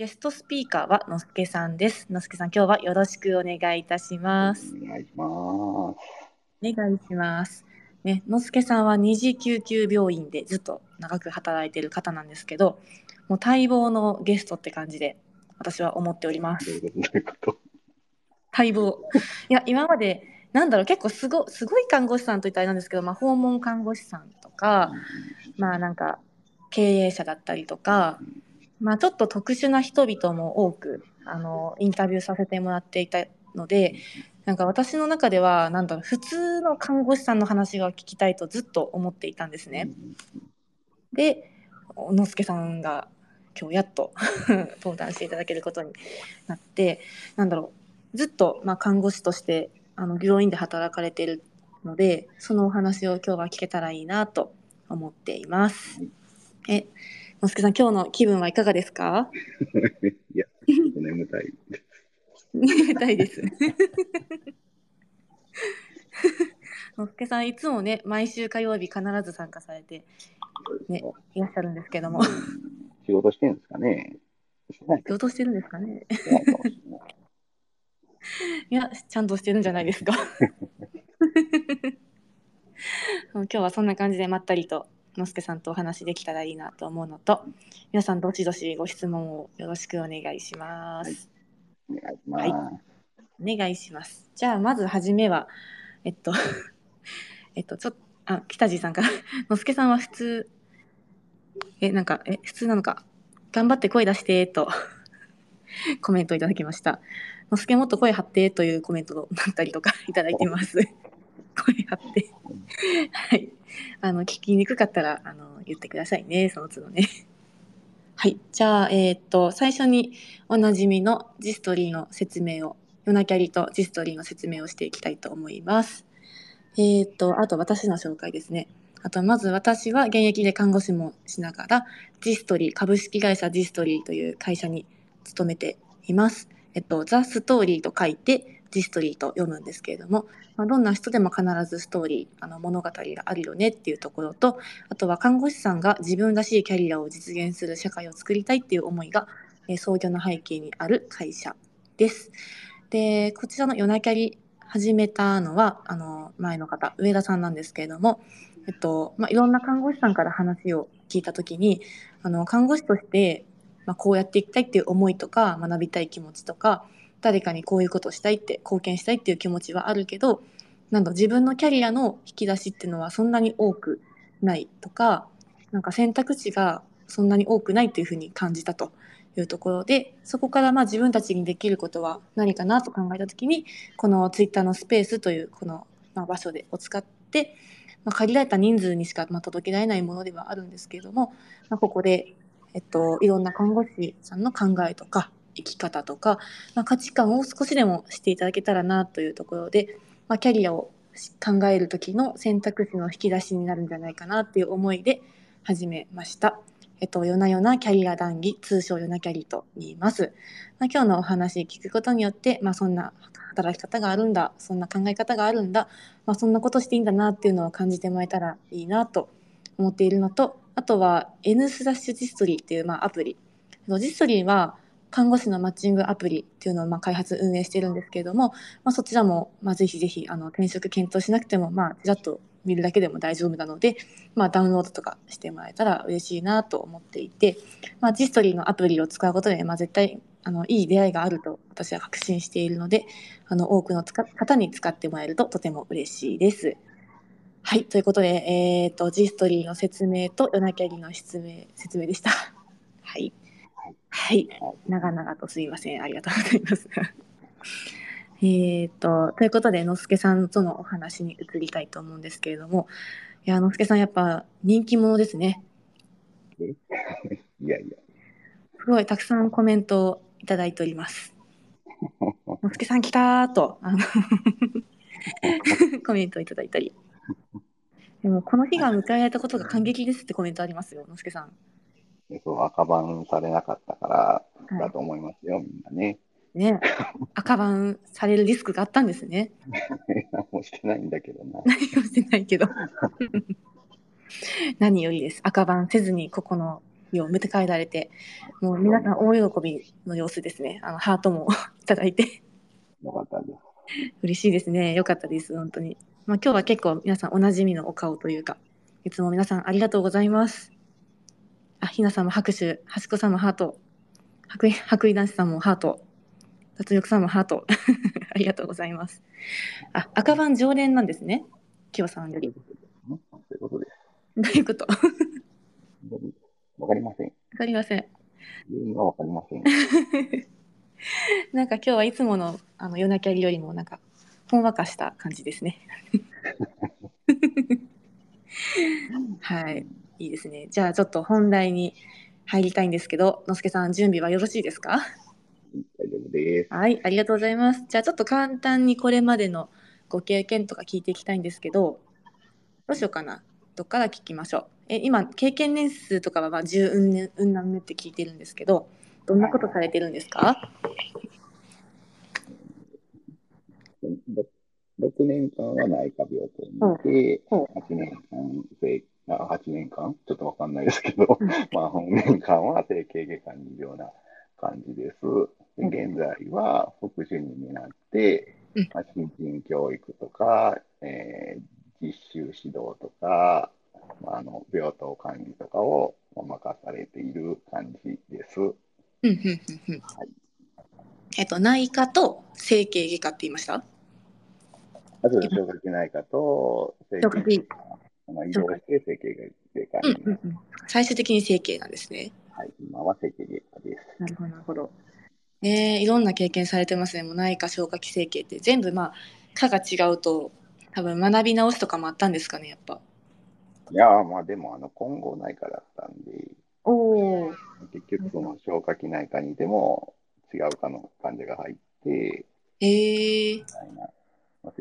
ゲストスピーカーはのすけさんです。のすけさん、今日はよろしくお願いいたします。お願いします。お願いします。ね、のすけさんは二次救急病院でずっと長く働いている方なんですけど、もう待望のゲストって感じで私は思っております。待望。いや、今まで、なんだろう、結構すごすごい看護師さんといったらあれなんですけど、まあ、訪問看護師さんとか、まあなんか経営者だったりとか、まあ、ちょっと特殊な人々も多くあのインタビューさせてもらっていたのでなんか私の中ではなんだろう普通の看護師さんの話が聞きたいとずっと思っていたんですね。で小野助さんが今日やっと 登壇していただけることになってなんだろうずっと、まあ、看護師としてあの病院で働かれているのでそのお話を今日は聞けたらいいなと思っています。え、のすけさん、今日の気分はいかがですか？いや、眠たい。眠たいです。のすけさん、いつもね、毎週火曜日必ず参加されてねいらっしゃるんですけども、仕事してるんですかね 仕事してるんですかね。いや、ちゃんとしてるんじゃないですか。今日はそんな感じでまったりと、のすけさんとお話できたらいいなと思うのと、皆さんどしどしご質問をよろしくお願いします。お願いします。お願いします。じゃあまずはじめはえっと えっとちょっとあ北地さんから のすけさんは普通えなんかえ普通なのか頑張って声出してと コメントをいただきました。のすけもっと声張ってというコメントだったりとかいただいてます。声張ってはい あの聞きにくかったらあの言ってくださいねその都度ね。はいじゃあえーっと最初におなじみのジストリーの説明をヨナキャリとジストリーの説明をしていきたいと思います。えーっと、あと私の紹介ですね。あとまず私は現役で看護師もしながら、ジストリー、株式会社ジストリーという会社に勤めています。えっと、ザ・ストーリーと書いて、ジストリーと読むんですけれども、まあ、どんな人でも必ずストーリー、あの物語があるよねっていうところと、あとは看護師さんが自分らしいキャリアを実現する社会を作りたいっていう思いが、えー創業の背景にある会社です。でこちらのヨナキャリ始めたのはあの前の方上田さんなんですけれども、えっとまあ、いろんな看護師さんから話を聞いた時にあの看護師として、まあ、こうやっていきたいっていう思いとか学びたい気持ちとか誰かにこういうことをしたいって貢献したいっていう気持ちはあるけどなんだ自分のキャリアの引き出しっていうのはそんなに多くないとかなんか選択肢がそんなに多くないというふうに感じたというところでそこからまあ自分たちにできることは何かなと考えた時にこのツイッターのスペースというこのまあ場所でを使って、まあ、限られた人数にしかまあ届けられないものではあるんですけれども、まあ、ここで、えっと、いろんな看護師さんの考えとか生き方とか、まあ、価値観を少しでもしていただけたらなというところで、まあ、キャリアを考える時の選択肢の引き出しになるんじゃないかなっていう思いで始めました。えっと、夜な夜なキャリア談義、通称夜なキャリと言います。まあ、今日のお話聞くことによって、まあ、そんな働き方があるんだ、そんな考え方があるんだ、まあ、そんなことしていいんだなっていうのを感じてもらえたらいいなと思っているのと、あとは N スラッシュジストリーっていうまあアプリ。ジストリーは看護師のマッチングアプリっていうのをまあ開発運営してるんですけれども、まあ、そちらもまあぜひぜひあの転職検討しなくてもまあちらっと見るだけでも大丈夫なので、まあ、ダウンロードとかしてもらえたら嬉しいなと思っていて、まあ、ジストリーのアプリを使うことで、まあ、絶対あのいい出会いがあると私は確信しているのであの多くの方に使ってもらえるととても嬉しいです。はいということで、えー、とジストリーの説明とヨナキャリの説明説明でした。はい、はい、長々とすいません。ありがとうございます。えー、とということでのすけさんとのお話に移りたいと思うんですけれども。いやのすけさんやっぱ人気者ですね。いやいや。すごいたくさんコメントをいただいております。のすけさん来たーとあのコメントをいただいたり。でもこの日が迎えられたことが感激ですってコメントありますよのすけさんそう赤番されなかったからだと思いますよ、みんなね。ね赤番されるリスクがあったんですね 何もしてないんだけどな。何もしてないけど 何よりです赤番せずにここの日を迎えられて、もう皆さん大喜びの様子ですね。あのハートもいただいて。よかったです。嬉しいですね。よかったです。本当に。まあ、今日は結構皆さんおなじみのお顔というか、いつも皆さんありがとうございます。あ、ひなさんも拍手、はしこさんもハート、白衣白衣男子さんもハート、脱力さんもハート。ありがとうございます。あ、赤番常連なんですね。きよさんより。そういうことです。どういうこと？わわかりません。かりません。原因はわかりません。なんか今日はいつものあの夜なきゃりよりもなんかほんわかした感じですね。はい、いいですね。じゃあちょっと本題に入りたいんですけど、のすけさん準備はよろしいですか？大丈夫です。はい、ありがとうございます。じゃあちょっと簡単にこれまでのご経験とか聞いていきたいんですけど、どうしようかな？どっから聞きましょう？え、今経験年数とかはまあ十うん年うんなんねって聞いてるんですけど、どんなことされてるんですか？6年間は内科病棟にいて、うん8年間、生あ8年間？ちょっとわかんないですけど、うん。まあ、本年間は整形外科にいるような感じです。で現在は副主任になって、うん。まあ、新人教育とか、えー実習指導とか、まあ、あの病棟管理とかを任されている感じです。うんうんうんうん。はい。えっと内科と整形外科って言いました？あとで消化器内科と整形外科、まあ、移動して整形外科に、うんうんうん。最終的に整形なんですね。はい、今は整形外科です。なるほどなるほど。えー、いろんな経験されてますね。もう内科消化器整形って全部まあ科が違うと多分学び直しとかもあったんですかねやっぱ。いやーまあでもあの混合内科だったんで、おお。結局その消化器内科にいても違う科の患者が入って、えー、みたいな、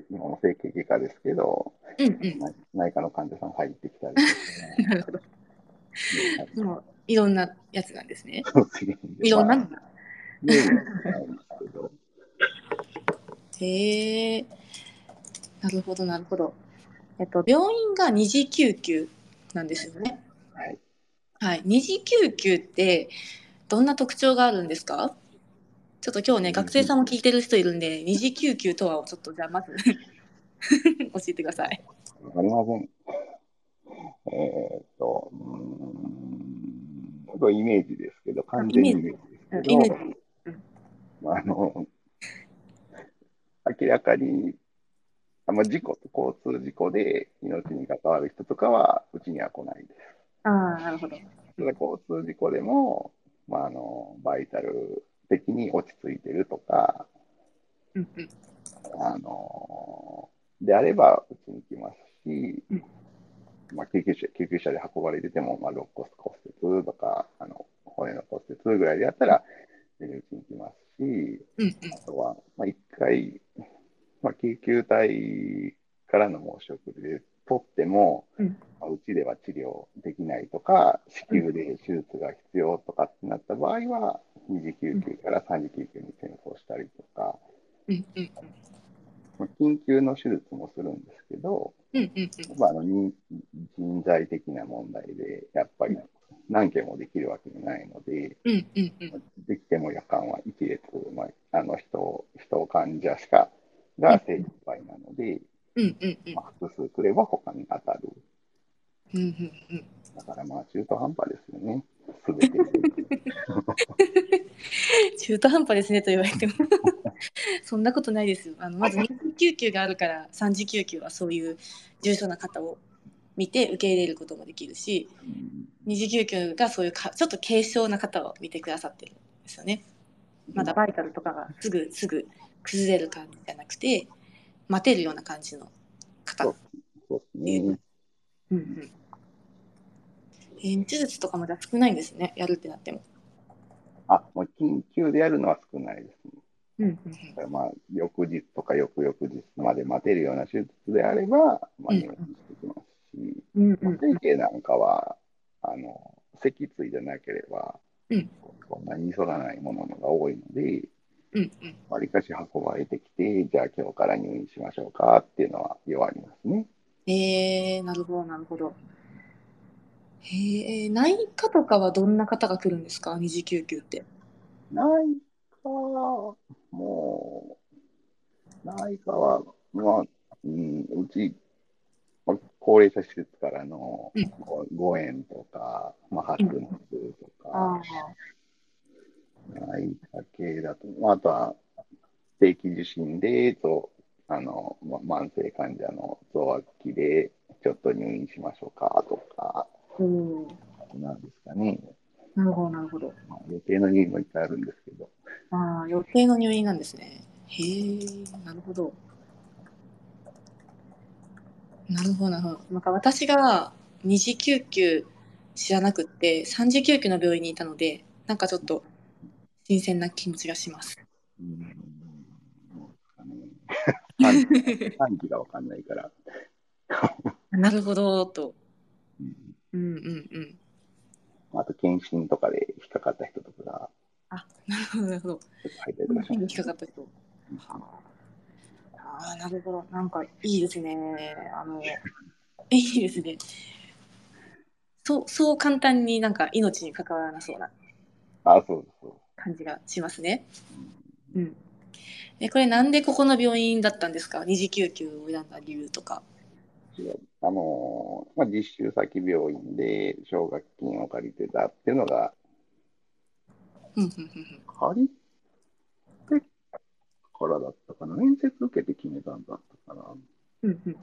今も整形外科ですけど、うんうん。内内科の患者さん入ってきたりとか なるほど。ね、もういろんなやつなんですね。いろんな。まあへえ。なるほどなるほど。えっと病院が二次救急なんですよね。はい。はい。二次救急ってどんな特徴があるんですか？ちょっと今日ね学生さんも聞いてる人いるんで二次救急とはちょっとじゃあまず 教えてください。わかりません。えーっと、うーん、イメージですけど、完全にイメージですけイメーどジ、うああの、明らかに、あまあ、事故、交通事故で命に関わる人とかは、うちには来ないです。ああなるほど。ただ交通事故でも、まあ、あの、バイタル的に落ち着いてるとか、うんうん。あの、であれば、うちに来ますし、うん。まあ、救急車、救急車で運ばれてても、まあ、肋骨骨折とか、あの、骨の骨折ぐらいでやったら、全然うちに来ますし、うんうん。あとは、まあ、一回、まあ、救急隊からの申し送りで取っても、うん。まあうちでは治療できないとか、子宮で手術が必要とかってなった場合は、二次救急から三次救急に転送したりとか、うんうんまあ緊急の手術もするんですけど、あ、あの人人材的な問題で、やっぱり何件もできるわけがないので、できても夜間は一列、まあ、あの人、人患者しかが精一杯なので、うんうんうんまあ、複数来れば他に当たる。うんうんうんだからまあ中途半端ですよね。すべてで。中途半端ですねと言われても そんなことないですよあのまず二次救急があるから三次救急はそういう重症な方を見て受け入れることもできるし二次救急がそういうかちょっと軽症な方を見てくださってるんですよねまだバイタルとかがすぐすぐ崩れる感じじゃなくて待てるような感じの方。そう。そうですね。うんうん。えー手術とかもじゃあ少ないんですね。やるってなっても。あ、もう緊急でやるのは少ないですね。うんうんだからまあ、翌日とか翌々日まで待てるような手術であれば、まあ、うん入院してきますし、うんうんうん。整形なんかは、あの、脊椎でなければ、うん。そんなに急がないものが多いので、うんうん。わりかし運ばれてきて、じゃあ今日から入院しましょうかっていうのは弱りますね。えー、なるほどなるほど。へえ、内科とかはどんな方が来るんですか？二次救急って。内科は、もう、内科は、まあ、うん、うち、まあ高齢者施設からのうん。ごご縁とか、まあ、発熱とか、内科系だと、まあ、あとは定期受診で、とあの、ま、慢性患者の増悪期で、ちょっと入院しましょうかとか、うん。なんですかね。なるほど、なるほど。まあ、予定の入院もいっぱいあるんですけど、ああ、予定の入院なんですね。へえ、なるほど。なるほど、なるほど。なんか私が二次救急知らなくって、三次救急の病院にいたので、なんかちょっと新鮮な気持ちがします。うん、なん。ですかね。短期がわかん。ないから。なるほど、と。うん。うん。うん。うん。あと、検診とかで引っかかった人とかが、あ、なるほど、なるほど。引っかかった人。ああ、なるほど。なん。かいいですね。あの、いいですね。そう、そう簡単になん。か命に関わらなそうなあ、そう、そう感じがしますね。うん。え、これなんでここの病院だったんですか？二次救急を選んだ理由とか。あのーまあ、実習先病院で奨学金を借りてたっていうのが、うんうんうん借りてからだったかな？面接受けて決めたんだったかな？うん。うんうんち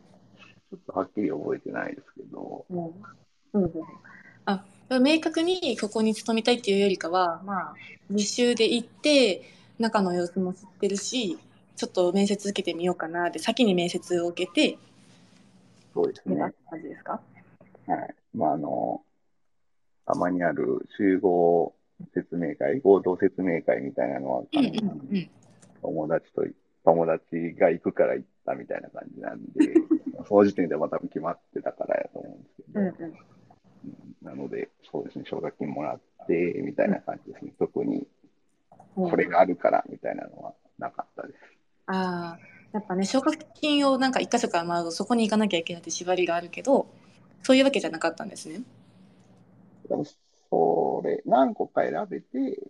ょっとはっきり覚えてないですけど、うんうんうんあ明確にここに勤めたいっていうよりかは、まあ、実習で行って中の様子も知ってるしちょっと面接受けてみようかなで先に面接を受けてそうですね。感じですか、はい。まあ、あの、たまにある集合説明会、合同説明会みたいなのは、うんうんうん。友達と、友達が行くから行ったみたいな感じなんで、その時点でまあ多分決まってたからやと思うんですけど、うんうんうんなので、そうですね、奨学金もらって、みたいな感じですね。特にうんこれがあるから、みたいなのはなかったです。ああやっぱね奨学金をなんか一箇所からもらうとそこに行かなきゃいけないって縛りがあるけどそういうわけじゃなかったんですね。それ、何個か選べて、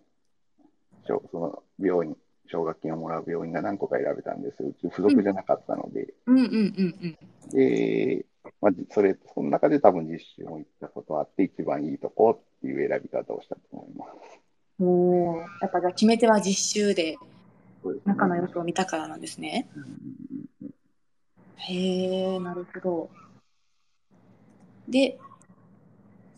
その病院、奨学金をもらう病院が何個か選べたんです。うち付属じゃなかったので、うんうんうんうん。で、まあ、じそれ、その中で多分実習も行ったことあって、一番いいとこっていう選び方をしたと思います。おおやっぱじゃあ決め手は実習で中の様子を見たからなんですね。うんうんうんへえ、なるほど。で、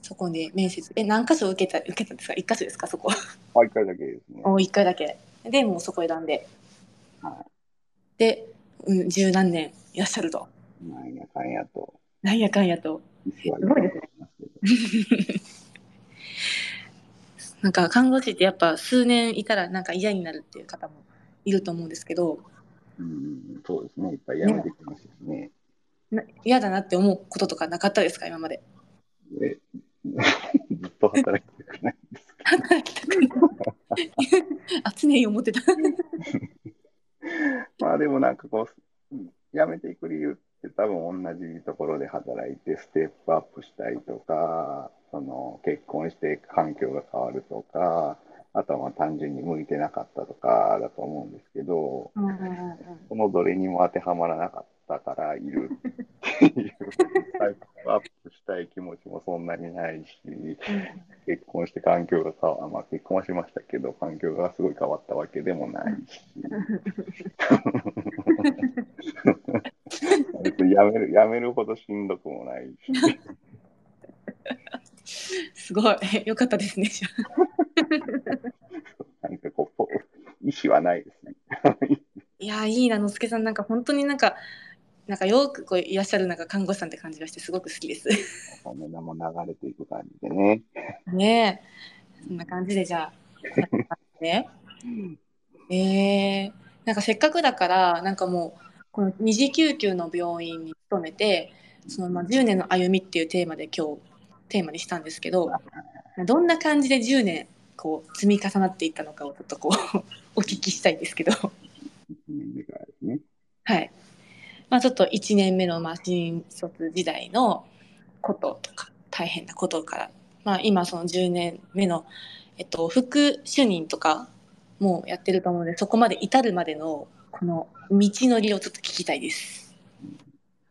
そこで面接、え、何箇所受けた、受けたんですか？一箇所ですか？そこ。あ、一回だけですね。お一回だけ。で、もうそこ選んで。はで、うん、十何年いらっしゃると。い。なんやかんやと、なんやかんやと。すごいですね。なんか看護師ってやっぱ数年いたらなんか嫌になるっていう方もいると思うんですけど、うんうん、そうですね。いっぱいやめてきますしね。な嫌だなって思うこととかなかったですか今まで？で ずっと働きたくないんですけ働きたくない。あ、常に思ってた。ど。まあでもなんかこう、うん辞めていく理由って多分同じところで働いてステップアップしたいとか、その結婚して環境が変わるとか、あとはまあ単純に向いてなかったとかだと思うんですけど、うんうんうんうん。そのどれにも当てはまらなかったからいるっていう、タイプアップしたい気持ちもそんなにないし、結婚して環境が変わ、まあ結婚はしましたけど、環境がすごい変わったわけでもないし、別にやめる、やめるほどしんどくもないし、すごい。よかったですね。なんかこう、意思はないですね。いやー、いいな、のすけさん。なんか本当になんか、なんかよくこういらっしゃるなんか看護師さんって感じがしてすごく好きです。お値段も流れていく感じでね。ねえ。そんな感じでじゃあ、ね。えー、なんかせっかくだから、なんかもう、この二次救急の病院に勤めて、そのまあ10年の歩みっていうテーマで今日テーマにしたんですけど、どんな感じで10年こう積み重なっていったのかをちょっとこう お聞きしたいんですけど、1年目からですね。はい。まあちょっと1年目のまあ新卒時代のこととか大変なことから、まあ、今その10年目の、えっと、副主任とかもやってると思うのでそこまで至るまでのこの道のりをちょっと聞きたいです。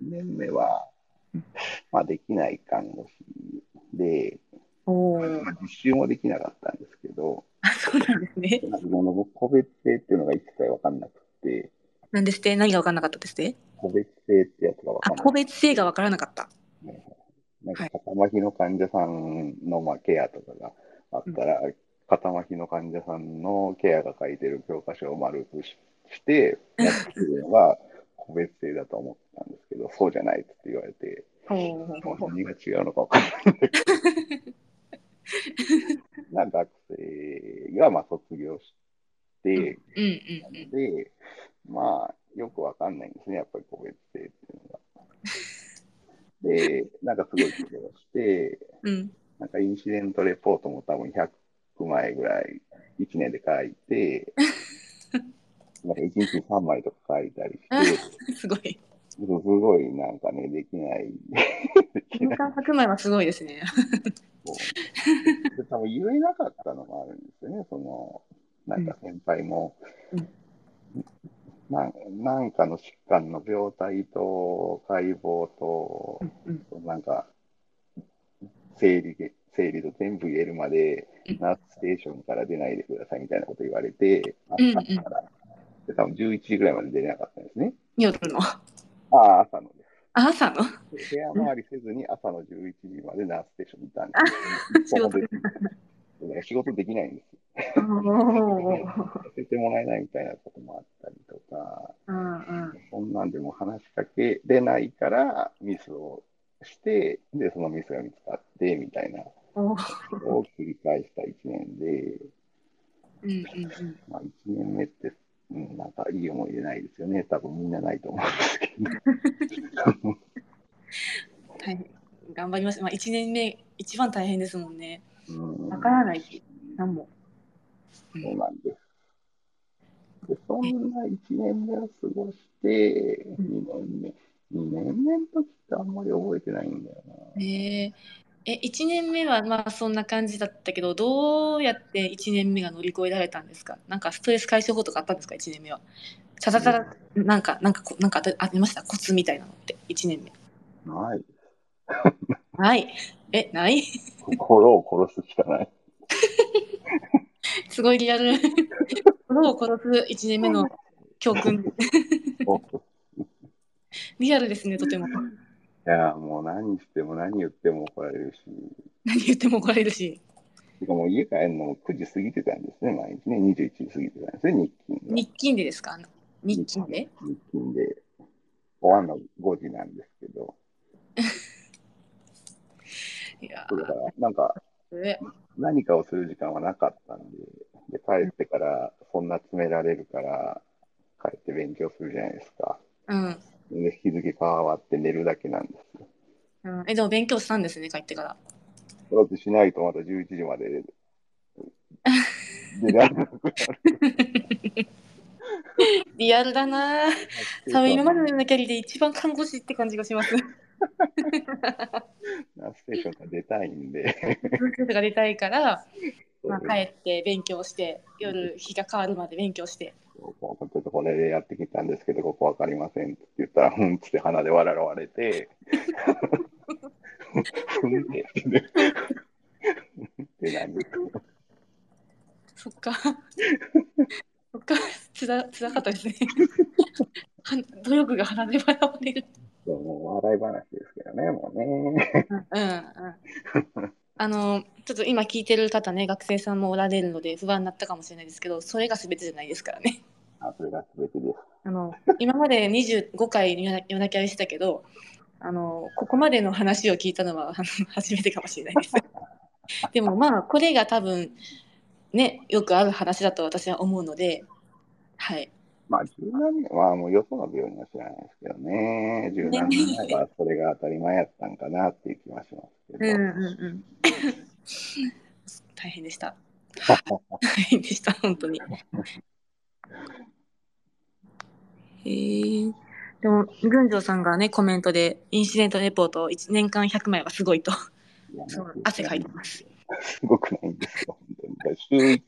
1年目はうん、まあ、できない看護師で、おお、まあ、実習もできなかったんですけど、あそうなんですね。の僕個別性っていうのが一切分かんなくて、なんですって？何が分からなかったですって？個別性ってやつが分かんなくあ個別性が分からなかった。て、なんか肩麻痺の患者さんのまあケアとかがあったら、肩麻痺の患者さんのケアが書いてる教科書を丸くししてやってるのが個別性だと思ったんですけど、そうじゃないって言われて、何が違うのか分かんない。な学生がまあ卒業して、ので、まあ、よくわかんないんですね、やっぱり個別性っていうのが。で、なんかすごい苦労して、うん。うんなんかインシデントレポートも多分100枚ぐらい1年で書いて、なんか1日3枚とか書いたりして、すごい。すごいなんかね、できない。できない年間100枚はすごいですね。で多分言えなかったのもあるんですよね、その、なんか先輩も、うんなんなんかの疾患の病態と解剖とう、んなんか、生理で、生理と全部言えるまでうん、ナースステーションから出ないでくださいみたいなこと言われて、あうんうん朝からで多分11時ぐらいまで出れなかったんですね。夜の。ああ、朝のです。あ朝の？で部屋回りせずに朝の11時までナースステーションにいたんです。よ。仕仕事できないんですさ せてもらえないみたいなこともあったりとか、うんうんそんなんでも話しかけれないからミスをして、で、そのミスが見つかってみたいな。を繰り返した1年で、うんうんうん。まあ、1年目って、うん、なんかいい思い出ないですよね。多分みんなないと思うんですけど。大変頑張りました。まあ、1年目、一番大変ですもんね。うんわからないし、何も。そうなんです。で、そんな1年目を過ごして、2年目。2年目の時ってあんまり覚えてないんだよな。ええ、1年目はまあそんな感じだったけど、どうやって1年目が乗り越えられたんですか？なんかストレス解消法とかあったんですか ?1 年目は。ただただ、なんか、なんかこ、なんかありました？コツみたいなのって、1年目。ない。ない。え、ない？心を殺すしかない。すごいリアル。心を殺す1年目の教訓。リアルですね、とても。いや、もう何しても何言っても怒られるし、何言っても怒られるし。てかもう家帰るのも9時過ぎてたんですね、毎日ね、21時過ぎてたんですね、日勤が。日勤でですか？日勤で？日勤で。終わるの5時なんですけど、いやだから、なんか、何かをする時間はなかったんで、で、帰ってから、そんな詰められるから、帰って勉強するじゃないですか。うん。で、日付変わって寝るだけなんですよ。うん、え、でも勉強したんですね、帰ってから。だってしないとまた11時まで出られなくなる。リアルだなぁ。多分今までのキャリで一番看護師って感じがします。ナースステーションから出たいんで、文章が出たいから、まあ、帰って勉強して、夜日が変わるまで勉強して。こうちょっとこれでやってきたんですけど、ここわかりませんって言ったら、うんっつって鼻で笑われて、ふんって言って、ってなんですそっか。そっか、つら、つらかったですね。は努力が鼻で笑われる。そうもう笑い話ですけどね、もうね。うんうん。あの、ちょっと今聞いてる方ね、学生さんもおられるので不安になったかもしれないですけど、それが全てじゃないですからね。あそれが全てです。あの、今まで25回夜泣き会いしたけど、あの、ここまでの話を聞いたのはあの初めてかもしれないです。でもまあ、これが多分、ね、よくある話だと私は思うので、はい。まあ、十何年はもうよその病院は知らないですけどね、十何年前はそれが当たり前やったんかなっていう気はしますけど、うんうんうん。大変でした。大変でした、本当に。へえ。でも、群青さんがね、コメントで、インシデントレポート1年間100枚はすごいとそう汗かいてます。すごくないんですよ、本当に。週一、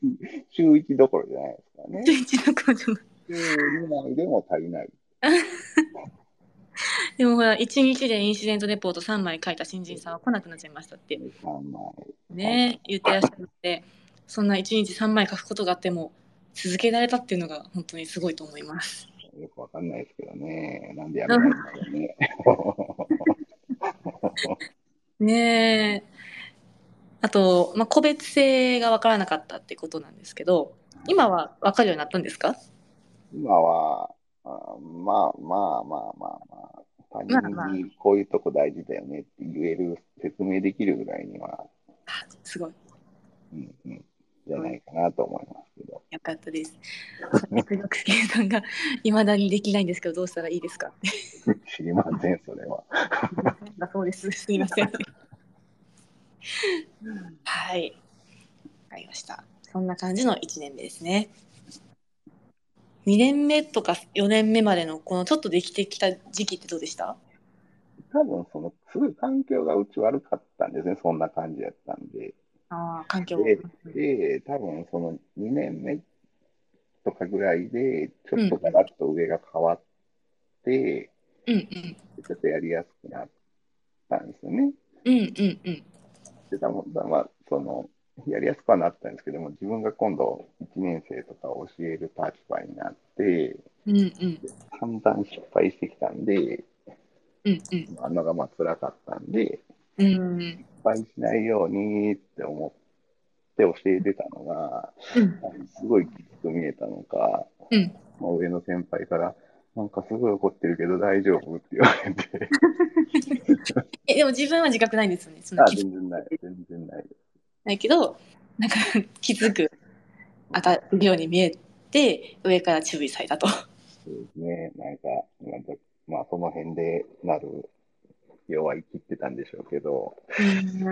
週一どころじゃないですからね。週一の工場週2枚でも足りない。でもほら、1日でインシデントレポート3枚書いた新人さんは来なくなっちゃいましたって3枚。ね、言ってらっしゃるので、そんな1日3枚書くことがあっても、続けられたっていうのが本当にすごいと思います。よくわかんないですけどね。なんでやめないんだろうね。ねえ。あと、まあ、個別性が分からなかったってことなんですけど、今は分かるようになったんですか？今は、あまあまあまあまあまあ、他人にこういうとこ大事だよねって言える、説明できるぐらいには、あすごい。うんうん、じゃないかなと思いますけど。よかったです。薬学計算が未だにできないんですけど、どうしたらいいですか？知りません、それは。だそうです。すいません。はい。わかりました。そんな感じの1年目ですね。2年目とか4年目までのこのちょっとできてきた時期ってどうでした？多分、その、すごい環境がうち悪かったんですね。そんな感じやったんで。ああ、環境。で、で多分その2年目とかぐらいで、ちょっとガラッと上が変わって、うんうん。ちょっとやりやすくなったんですよね。うんうんうん。で、多分まあ、その、やりやすくはなったんですけども、自分が今度1年生とかを教える立場になって、うんうん。散々失敗してきたんで、うんうん。あんのがまあ辛かったんで、うん。失敗しないようにって思って教えてたのが、うん。すごいきつく見えたのか、うん。まあ、上の先輩から、なんかすごい怒ってるけど大丈夫って言われて、え、でも自分は自覚ないんですよね。あ、全然ない、全然ないです。ないけど、なんか 気づく当たるように見えて、上から注意されたと。そうですね、なんか、なんかまあその辺でなる、要は生きってたんでしょうけど、うんう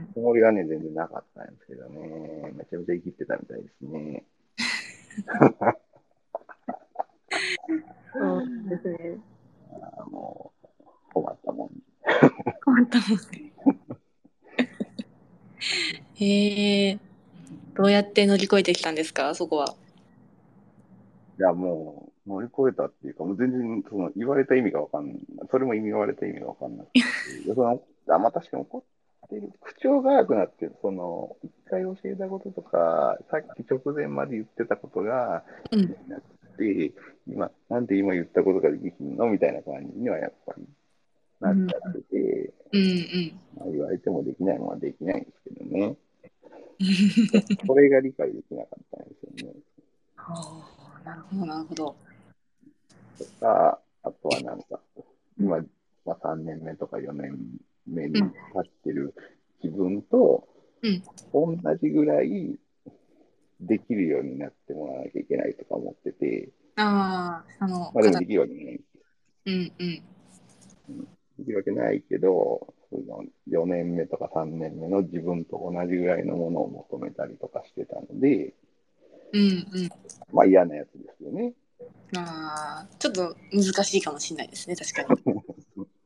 ん。つもりはね、全然なかったんですけどね、めちゃめちゃ生きってたみたいですね。そうですね。あもう、困ったもん。困ったもんね。へえ。どうやって乗り越えてきたんですか、そこは。いや、もう、乗り越えたっていうか、もう全然、その、言われた意味がわかんない。それも意味言われた意味がわかんな。いやそのあまあ、確かに怒ってる。口調が悪くなってる。その、一回教えたこととか、さっき直前まで言ってたことが、うん。なって、今、なんで今言ったことができひんの？みたいな感じにはやっぱりなっちゃってて、うんうん。まあ、言われてもできないものはできないんですけどね。それが理解できなかったんですよね。はあなるほど、なるほど。とか、あとはなんか、今、まあ、3年目とか4年目に立ってる自分と、うん同じぐらいできるようになってもらわなきゃいけないとか思ってて、ああ、あの、まあでも方できるわけない。うんうん。できるわけないけど、その4年目とか3年目の自分と同じぐらいのものを求めたりとかしてたので、うんうん。まあ嫌なやつですよね。ああ、ちょっと難しいかもしれないですね、確かに。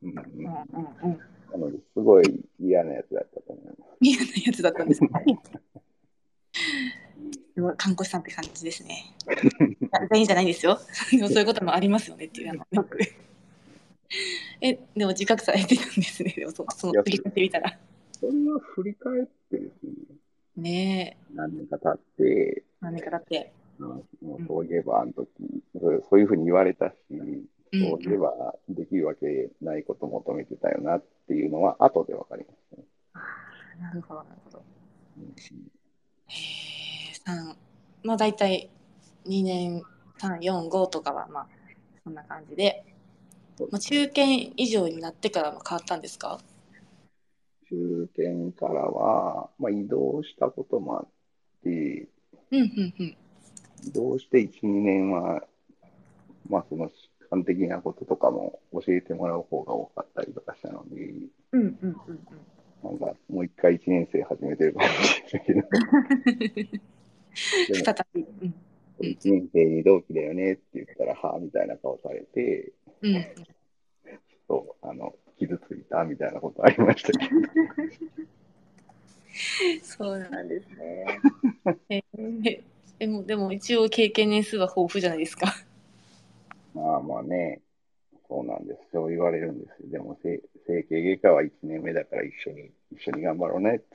うんうん、うん。なので、すごい嫌なやつだったと思います。嫌なやつだったんですね。すごい看護師さんって感じですね。全員じゃないんですよ。でもそういうこともありますよねっていうのよく。え、でも自覚されてたんですね。でもそその振り返ってみたら。それは振り返ってですね、ねえ、何年か経って、何年かだって。うんもうそういえばあの時、そうそういうふうに言われたし、うんそういえばできるわけないことを求めてたよなっていうのは後で分かりましたね。あーなるほど、なるほど。うんへえ、三、まあ大体2年、3、4、5とかはまあそんな感じで、まあ、中堅以上になってからも変わったんですか？中堅からは、まあ、移動したこともあって、うんうんうん。移動して1、2年は、まあ、その主観的なこととかも教えてもらう方が多かったりとかしたので、うんうんうんうん。なんかもう一回1年生始めてるかもしれないけど、再び。うん1年生に同期だよねって言ったら、はあみたいな顔されて、うん。そう、あの、傷ついたみたいなことありましたけど、そうなんですね。えーでも、でも一応経験年数は豊富じゃないですか。まあまあね、そうなんです。そう言われるんですよ。でも、整整形外科は1年目だから一緒に、一緒に頑張ろうねって。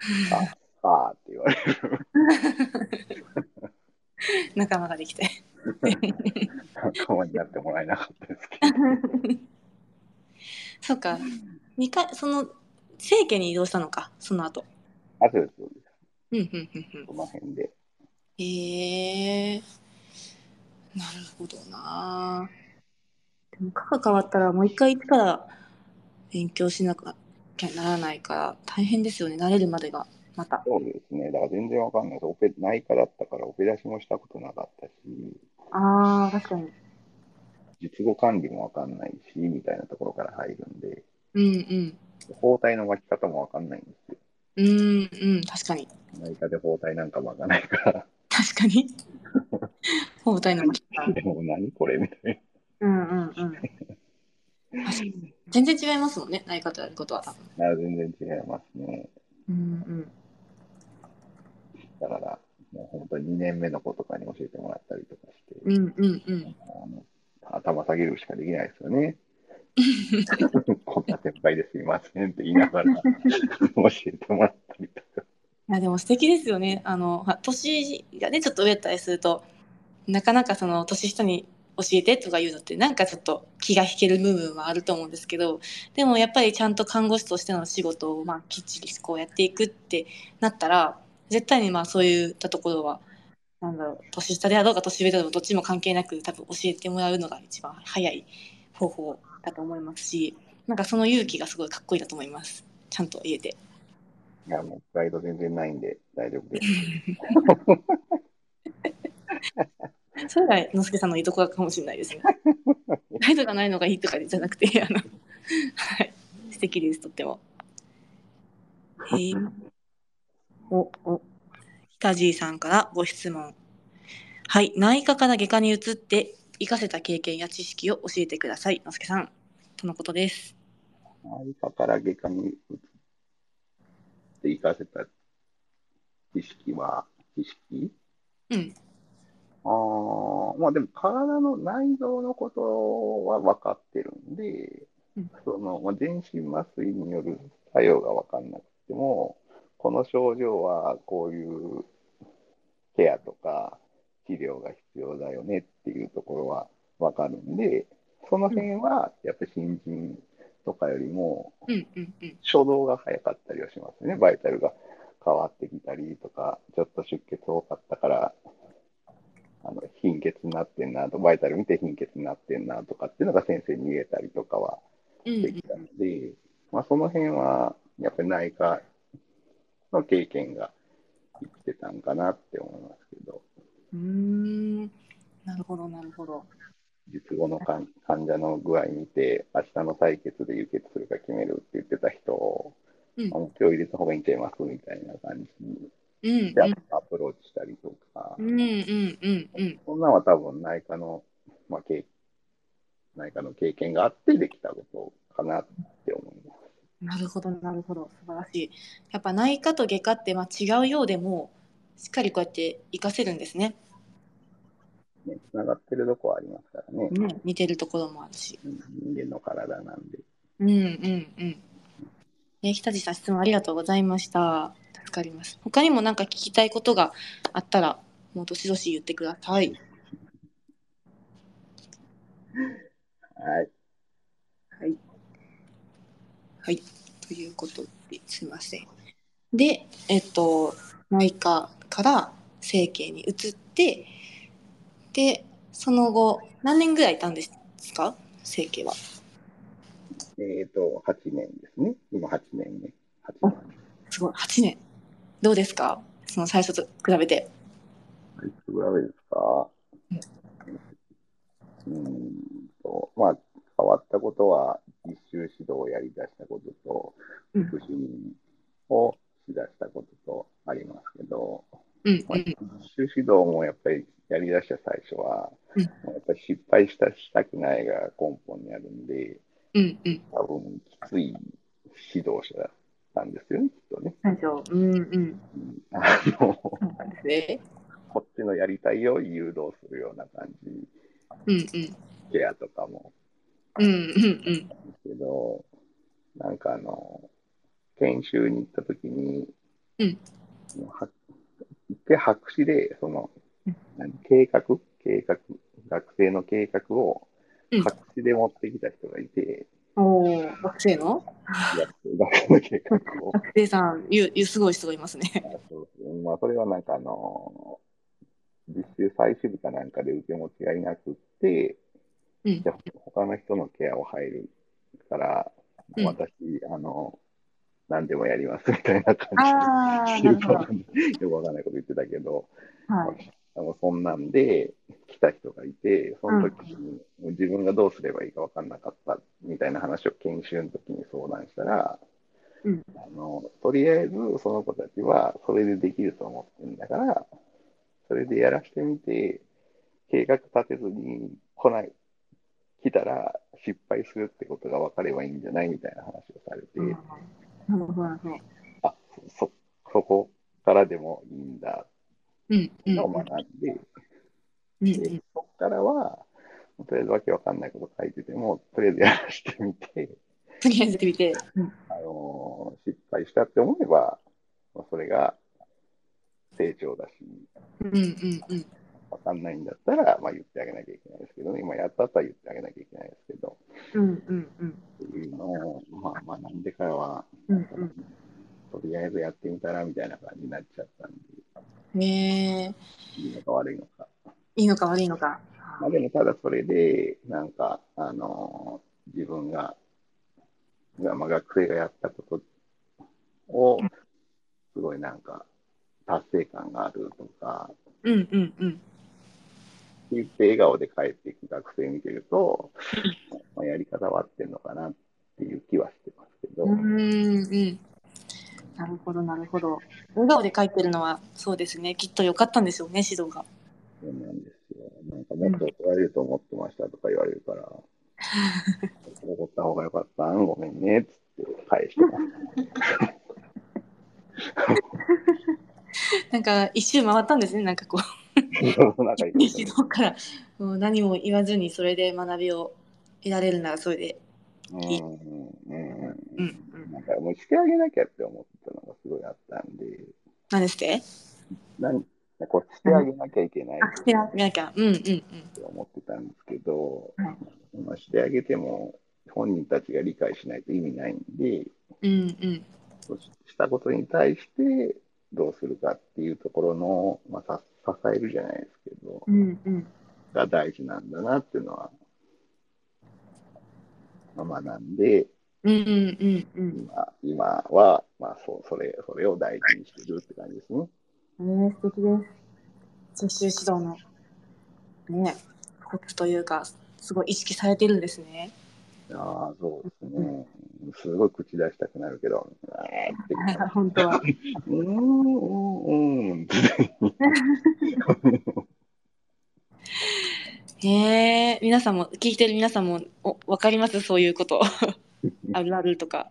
あ、ああって言われる。仲間ができて。仲間になってもらえなかったですけど。そうか。二回、その、整形に移動したのか、その後。あ、そうです、そうです。うん、うん、うん、うん。この辺で。へえなるほどな。でも、科が変わったらもう一回一から勉強しなきゃならないから大変ですよね。慣れるまでが、また。そうですね。だから全然わかんないです。オペ、内科だったからオペ出しもしたことなかったし、ああ、確かに。術後管理もわかんないし、みたいなところから入るんで、うんうん。包帯の巻き方もわかんないんですよ。うんうん、確かに。内科で包帯なんか巻かないから、確かに。包帯の巻き方。でも何これみたいうんうんうん。全然違いますもんね、内科とやることは多。全然違いますね。うんうん。だから、もう本当に2年目の子とかに教えてもらったりとかして、うんうんうん。あの頭下げるしかできないですよね。こんな先輩ですいませんって言いながら 教えてもらったりとか。いやでも素敵ですよね。あのは年がねちょっと上だったりするとなかなかその年下に教えてとか言うのってなんかちょっと気が引ける部分はあると思うんですけどでもやっぱりちゃんと看護師としての仕事をまあきっちりこうやっていくってなったら絶対にまあそういったところはなんだろう年下であろうが年上であろうがどっちも関係なく多分教えてもらうのが一番早い方法だと思いますしなんかその勇気がすごいかっこいいだと思いますちゃんと言えて。いや、もうプライド全然ないんで大丈夫です。それがのすけさんのいいところかもしれないですね。態度がないのがいいとかじゃなくて、あの、はい、素敵です、とっても。えー、お、お、北地さんからご質問。はい、内科から外科に移って、活かせた経験や知識を教えてください、のすけさん。とのことです。内科から外科に移って活かせた知識は、知識？うん。ああ、まあでも体の内臓のことは分かってるんで、うんその、まあ、全身麻酔による作用が分かんなくても、この症状はこういうケアとか治療が必要だよねっていうところは分かるんで、その辺はやっぱり新人とかよりも。初動が早かったりはしますね。バイタルが変わってきたりとか、ちょっと出血多かったから、あの貧血になってんなと、バイタル見て貧血になってんなとかっていうのが先生に言えたりとかはうん、できたので、まあ、その辺はやっぱり内科の経験が生きてたんかなって思いますけど、うん。なるほど、なるほど。術後の患患者の具合見て、明日の採血で輸血するか決めるって言ってた人を、うん今日入れた方がいいんちゃいますみたいな感じにうん、でアプローチしたりとか、うん、うん、うん、うん、うん。そんなのは多分内科の、まあ、経内科の経験があってできたことかなって思います。なるほど、なるほど。素晴らしい。やっぱ内科と外科ってまあ違うようでも、しっかりこうやって活かせるんですね。ね、つながってるとこはありますからね。ね似てるところもあるし。うん人間の体なんで。うん、うん、うん。ね、北地さん質問ありがとうございました。助かります。他にもなんか聞きたいことがあったら、もうどしどし言ってください。はい。はい。はい。ということで、すいません。で、えっと、内科から整形に移って、で、その後、何年ぐらいいたんですか？整形は。えっ、と、8年ですね。今8年目。8年すごい、8年。どうですか？その最初と比べて。いくぐらいですか？うーんと、まあ、変わったことは、実習指導をやり出したことと、うん副主任をしだしたこととありますけど、うん、実習指導もやっぱりやり出した最初は、うんやっぱり失敗したしたくないが根本にあるんで、うん、うん。多分きつい指導者たんですよね、きっとね。最初。うんうん。うんあの、そうなんですね。こっちのやりたいを誘導するような感じ、うんうん。ケアとかも。うんうんうん。けど、なんかあの、研修に行った時に、うん。は一回白紙で、その計画？計画、学生の計画をうん。白紙で持ってきた人がいて、おお、学生の？学生学生の計画を。学生さん、ゆゆすごい人がいますね。あそうそう。まあ、それはなんかあの、実習最終日かなんかで受け持ちがいなくって、うん。じゃあ他の人のケアを入るから、うん。私、あの、何でもやりますみたいな感じ。で。よくわかんないこと言ってたけど、はい。あのそんなんで来た人がいて、その時に自分がどうすればいいかわかんなかったみたいな話を研修の時に相談したら、うん。あのとりあえずその子たちはそれでできると思ってるんだから、それでやらしてみて、計画立てずに来ない、来たら失敗するってことが分かればいいんじゃないみたいな話をされて。あそ、そこからでもいいんだうんうんのを学んで、うんでそこからは、とりあえずわけわかんないこと書いてても、とりあえずやらしてみて、とりあえずやってみて。うんあのー失敗したって思えば、まあそれが成長だし、うんうんうん。わかんないんだったら、まあ言ってあげなきゃいけないですけどね、今やったったら言ってあげなきゃいけないですけど、うんうんうん。っていうのを、まあ学んでからは、うんうんとりあえずやってみたらみたいな感じになっちゃったんで、ねえ、いいのか悪いのか。いいのか悪いのか。まあでもただそれで、なんか、あのー自分が、がまあ、学生がやったことを、すごいなんか、達成感があるとか、うんうんうん。言って笑顔で帰っていく学生見てると、まあ、やり方は合ってんのかなっていう気はしてますけど、うんうん。なるほど、なるほど。笑顔で書いてるのは、そうですね。きっと良かったんでしょうね、指導が。そうなんですよ。なんかもっと怒られると思ってましたとか言われるから、怒った方がよかったんごめんねっつって返してます。なんか、一周回ったんですね。なんかこう、なん。か指導からもう何も言わずに、それで学びを得られるなら、それで。うん。うん。うん。うん。うん。なん。かもうしてあげなきゃって思ってたのがすごいあったん。で、何ですって何こうしてあげなきゃいけないあ、してあげなきゃ。うん。うん。うん。って思ってたん。ですけど、はいまあ、してあげても本人たちが理解しないと意味ないん。で、うん。うん。そうしたことに対してどうするかっていうところの、まあ、さ支えるじゃないですけど、うんうん。が大事なんだなっていうのは、まあ、学んで、うんうんうんうん。今今は、まあ、そうそれそれを大事にしてるって感じですね。えー、素敵です。実習指導の、ね、コツというか、すごい意識されてるんですね。ああ、そうですね。すごい口出したくなるけど、あーって本当は。うーん、うん、うん。へえ、皆さんも、聞いてる皆さんも、お、わかります？そういうこと。あるあるとか。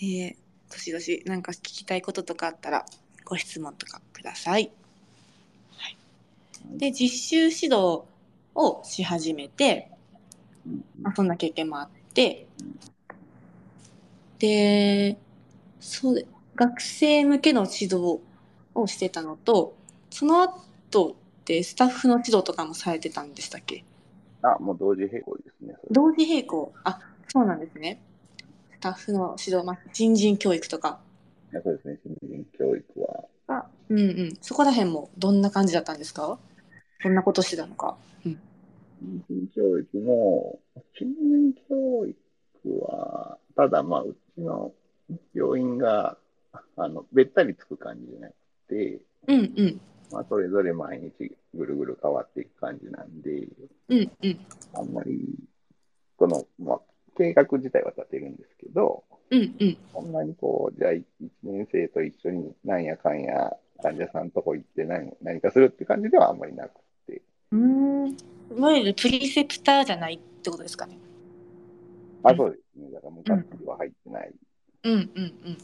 ねえ、どしどし、なんか聞きたいこととかあったら、ご質問とかください。で、実習指導をし始めて、まあ、そんな経験もあって、で、そうで、学生向けの指導をしてたのと、その後ってスタッフの指導とかもされてたんでしたっけ？あ、もう同時並行ですね。同時並行。あ、そうなんですね。スタッフの指導、まあ、新人教育とかそうですね、新人教育は。が、うんうん。そこら辺もどんな感じだったんですか？どんなことしてたのか。新人教育も、新人教育は、ただまあ、うちの病院が、あの、べったりつく感じじゃなくて、うんうん。まあ、それぞれ毎日ぐるぐる変わっていく感じなんで、うんうん。あんまり、この、まあ、計画自体は立てるんですけど、うんうん。そんなにこう、じゃあ、1年生と一緒になんやかんや患者さんとこ行って何何かするって感じではあんまりなくて、うーん。いわゆるプリセプターじゃないってことですかね。あ、そうですね。だから昔は入ってない。うんうんうんうん。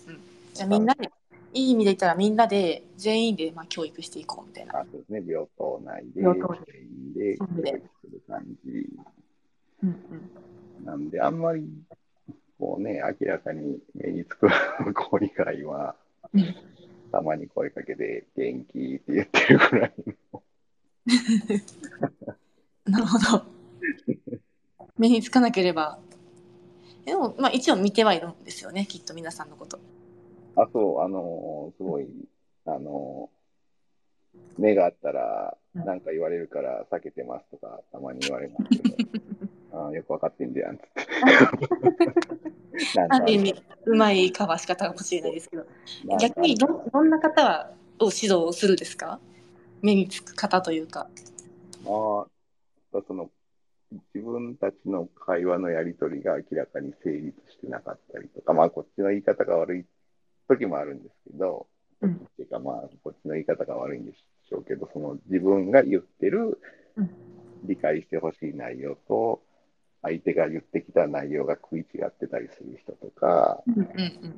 じゃあみんなで、いい意味で言ったらみんなで全員でまあ教育していこうみたいな。あそうですね。病棟内で、病棟全員で教育する感じ。うんうん。なんで、あんまり、こうね、明らかに目につく子以外は、うんたまに声かけて、元気って言ってるくらいの。なるほど。目につかなければ。でも、まあ、一応見てはいるんですよね、きっと皆さんのこと。あ、そう、あのすごい、あの目があったら、うんなんか言われるから避けてますとか、たまに言われますけど、あよくわかってんじゃん って。ある意味、うまいかわし方かもしれないですけど、逆にどどんな方はを指導するんですか？目につく方というか。まあ、その自分たちの会話のやり取りが明らかに成立してなかったりとか、まあ、こっちの言い方が悪い時もあるんですけど、うん。っていうか、まあ、こっちの言い方が悪いんでしょうけど、その自分が言ってるうん。理解してほしい内容と、相手が言ってきた内容が食い違ってたりする人とか、うんうん。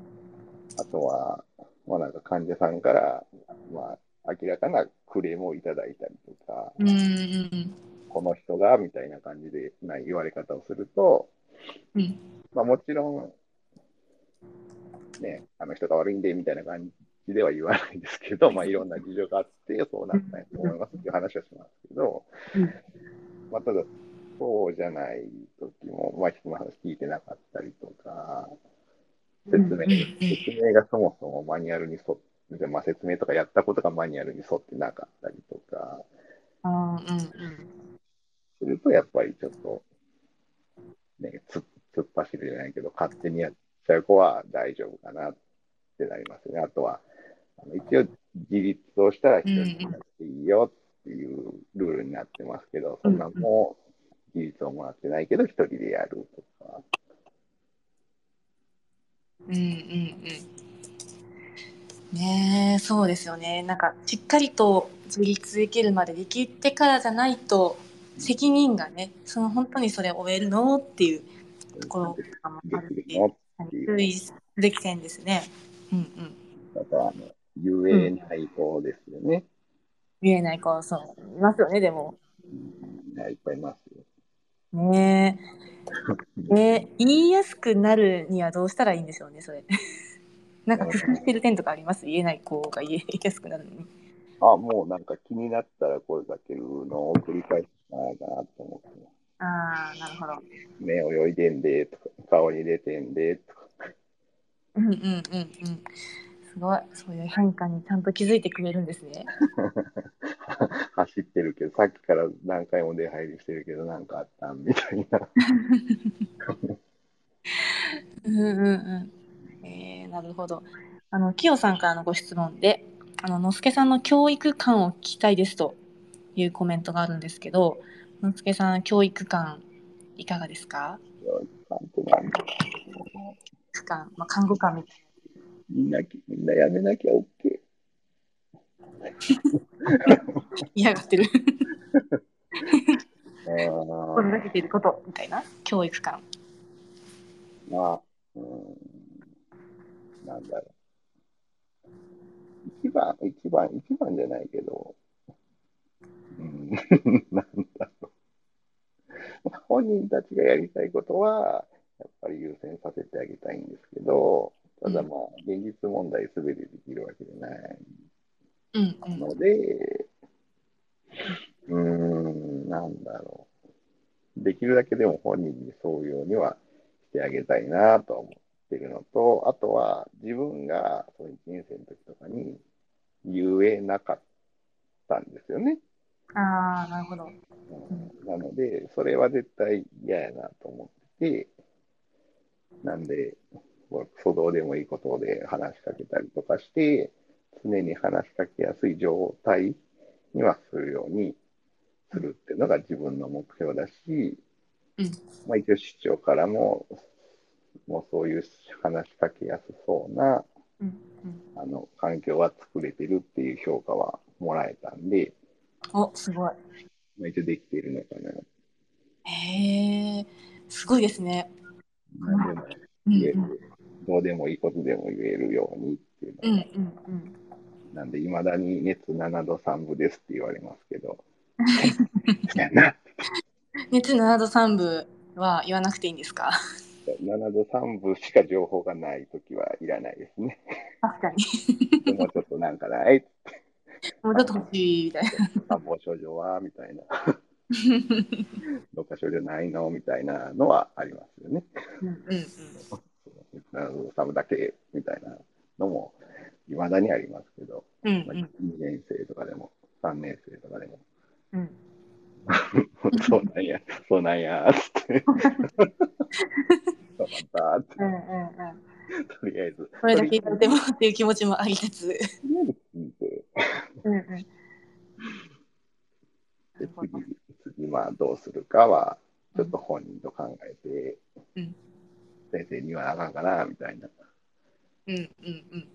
あとは、まあ、なんか患者さんから、まあ、明らかなクレームをいただいたりとか、うん。この人がみたいな感じでない言われ方をすると、うん。まあ、もちろん、ね、あの人が悪いんでみたいな感じでは言わないですけど、まあ、いろんな事情があって、そうなったんやと思いますっていう話はしますけど、うんまあ、ただ、そうじゃない時も、まあ、人の話聞いてなかったりとか、説明、説明がそもそもマニュアルに沿って、まあ、説明とかやったことがマニュアルに沿ってなかったりとか、あーうんうん。すると、やっぱりちょっと、ね、つ突っ走るじゃないけど、勝手にやっちゃう子は大丈夫かなってなりますよね。あとは、あの一応、自立をしたら一人になっていいよっていうルールになってますけど、そんなもう、自立をもらってないけど、一人でやるとか。うんうんうん。ねえそうですよねなんかしっかりと自立できるまでできてからじゃないと責任がねその本当にそれを終えるのっていうところがあるんで注意すべき点ですね。うんうん。あとは、あの、言えない子ですよね。見えない子そういますよねでも。うんいっぱいいますよ。ねえ。ねえ言いやすくなるにはどうしたらいいんでしょうねそれ。なんか工夫してる点とかあります？言えない子が言いやすくなるのに。あ、もうなんか気になったら声かけるのを繰り返すないかなと思って。ああなるほど。目泳いでんでとか、顔に出てんでとか。うんうんうんうん。すごい。そういう変化にちゃんと気づいてくれるんですね。走ってるけど、さっきから何回も出入りしてるけど、なんかあったんみたいな。うんうんうん。えー、なるほど。あの、きよさんからのご質問で、あの、のすけさんの教育観を聞きたいですというコメントがあるんですけど、のすけさん、教育観いかがですか？教育観、まあ、看護官みたいみんな、みんなやめなきゃ OK。な嫌がってる。心がけていることみたいな教育観。まあ、うん、なんだろう。一番、一番、一番じゃないけど、うん、なんだろう。本人たちがやりたいことは、やっぱり優先させてあげたいんですけど、ただまあ、現実問題すべてできるわけじゃないうんうん。ので、うーん、なんだろう。できるだけでも本人に沿うようにはしてあげたいなとは思ってるのと、あとは自分がその1年生の時とかに言えなかったんですよね。ああ、なるほど。うんなので、それは絶対嫌やなと思ってて、なんで、こう初動でもいいことで話しかけたりとかして、常に話しかけやすい状態にはするようにするっていうのが自分の目標だし、うんまあ一応市長からも、もうそういう話しかけやすそうなうんうん。あの環境は作れてるっていう評価はもらえたんで、お、すごい。まあ、一応できているのかな。へえ、すごいですね。何でもうん言える、どうでもいいことでも言えるようにっていううんのが、うんなんで、いまだに熱7度3分ですって言われますけど、熱7度3分は言わなくていいんですか？7度3分しか情報がないときはいらないですね。確かに。でもうちょっとなんかない、もうちょっと欲しいみたいな。参謀症状はみたいな、どっか症状ないの？みたいなのはありますよね。うんうん7度3分だけみたいなのも、いまだにありますけど、まあ、うんうん2年生とかでも、3年生とかでも、うん。そうなんや、そうなんや、つって。そうなんだって、うんうんうん。とりあえず、これだけ言われてもっていう気持ちもありつつ。とりあえず聞いて、うんうん。で次、次、まあ、どうするかは、ちょっと本人と考えて、うん先生に言わなあかんかな、みたいな。うんうんうん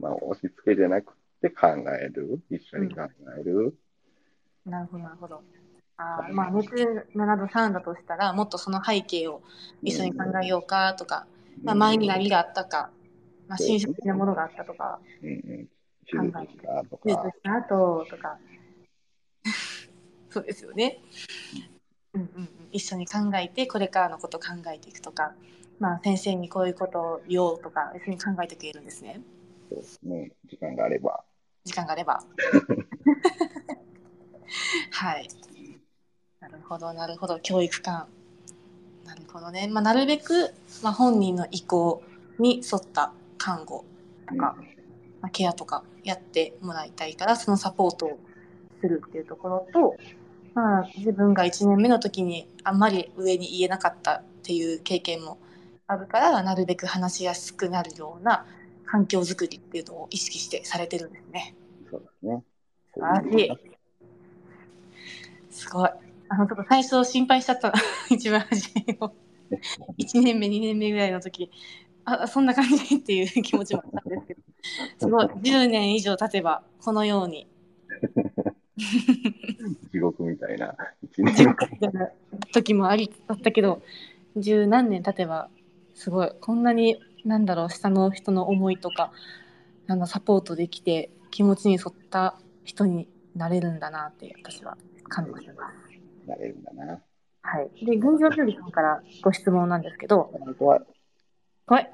まあ、押し付けじゃなくて考える、一緒に考える。うん。なるほどなるほど。あーまあ熱7度3だとしたらもっとその背景を一緒に考えようかとか、まあ、前に何があったか、まあ、侵襲的なものがあったとかうんうん。手術した後とか。そうですよね、うんうんうん、一緒に考えてこれからのこと考えていくとか、まあ、先生にこういうことを言おうとか一緒に考えてくれるんですね。そうですね、時間があれば。時間があれば。はいなるほどなるほど教育観なるほどね、まあ、なるべく、まあ、本人の意向に沿った看護とか、まあ、ケアとかやってもらいたいからそのサポートをするっていうところと、まあ、自分が1年目の時にあんまり上に言えなかったっていう経験もあるからなるべく話しやすくなるような環境づくりっていうのを意識してされてるんですね。そうですね。素晴らしい。すごい。あのちょっと最初心配しちゃった。一番初めの。1年目2年目ぐらいの時。あそんな感じっていう気持ちもあったんですけど。すごい10年以上経てばこのように。地獄みたいな一年地獄みたいな時もありあったけど十何年経てばすごいこんなになんだろう下の人の思いとかなんだサポートできて気持ちに沿った人になれるんだなって私は感動してます。なれるんだな。はい。で、群青料理さんからご質問なんですけど、本当は、はい。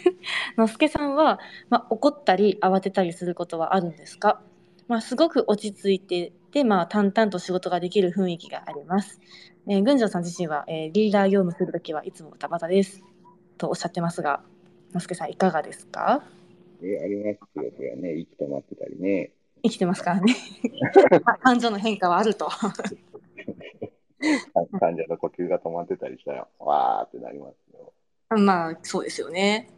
のすけさんは、まあ、怒ったり慌てたりすることはあるんですか？まあ、すごく落ち着いてて、まあ、淡々と仕事ができる雰囲気があります。えー、群青さん自身は、えーリーダー業務するときはいつもバタバタです。とおっしゃってますが、のすけさんいかがですか？えありますよ、それはね、息止まってたりね。生きてますからね。あ感情の変化はあると。患者の呼吸が止まってたりしたら、わーってなりますよ。まあ、そうですよね。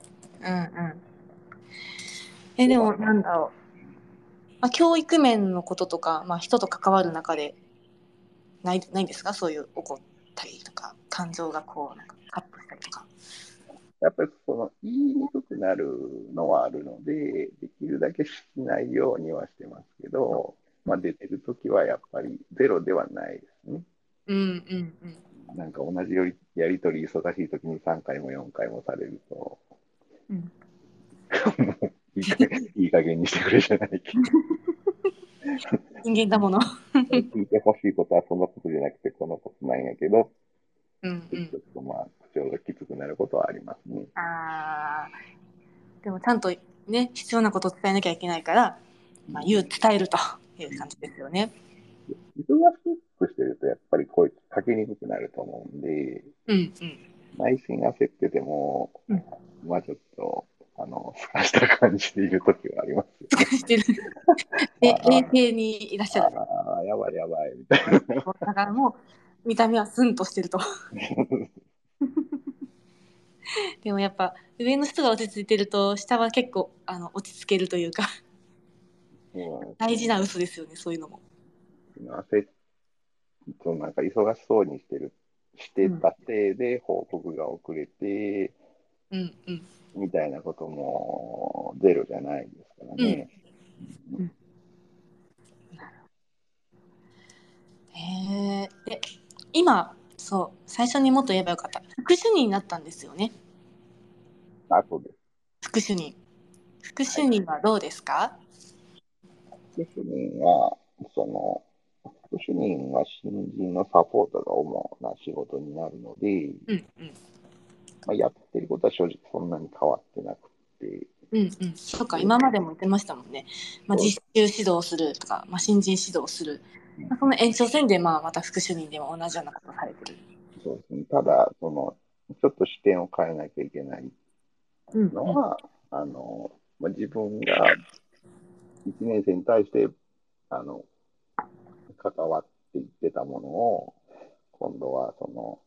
うんうん。え、でも、なんだろう。まあ、教育面のこととか、まあ、人と関わる中で、ない、ないんですか？そういう怒ったりとか、感情がこう、なんか、カップしたりとか。やっぱりその言いにくくなるのはあるので、できるだけしないようにはしてますけど、まあ、出てるときはやっぱりゼロではないですね。うんうんうん。なんか同じよりやりとり忙しいときに3回も4回もされると、うんもういい加減いい加減にしてくれじゃないけど、人間だもの。聞いてほしいことはそのことじゃなくてこのことなんやけど、うんうんちょ。っとまあ口調がきつくなることはありますね。ああ。でも、ちゃんとね、必要なことを伝えなきゃいけないから、まあ、言う、伝えるという感じですよね。忙しくしてるとやっぱり声かけにくくなると思うんで、うんうん。内心焦ってても、うんまあちょっと、あの、すかした感じでいるときはありますよね。してる。え、冷静にいらっしゃる。ああ、やばいやばい、みたいな。だからもう見た目はスンとしてると。でもやっぱ上の人が落ち着いてると下は結構あの落ち着けるというか大事な嘘ですよねそういうのも。焦っそのなんか忙しそうにしてる、してたせいで報告が遅れて、うんうん。みたいなこともゼロじゃないですからね。へえ。で今そう最初にもっと言えばよかった副主任になったんですよねあ、そうです。副主任副主任はどうですか、副主任は、その、副主任は新人のサポートが主な仕事になるので、うんうん。まあ、やってることは正直そんなに変わってなくて、うんうん、そうか今までも言ってましたもんね、まあ、実習指導するとか、まあ、新人指導する、まあ、その延長線でまあまた副主任でも同じようなことをされてる。そうですね。ただ、その、ちょっと視点を変えなきゃいけないうんのは、あの、まあ、自分が1年生に対して、あの、関わっていってたものを、今度はその、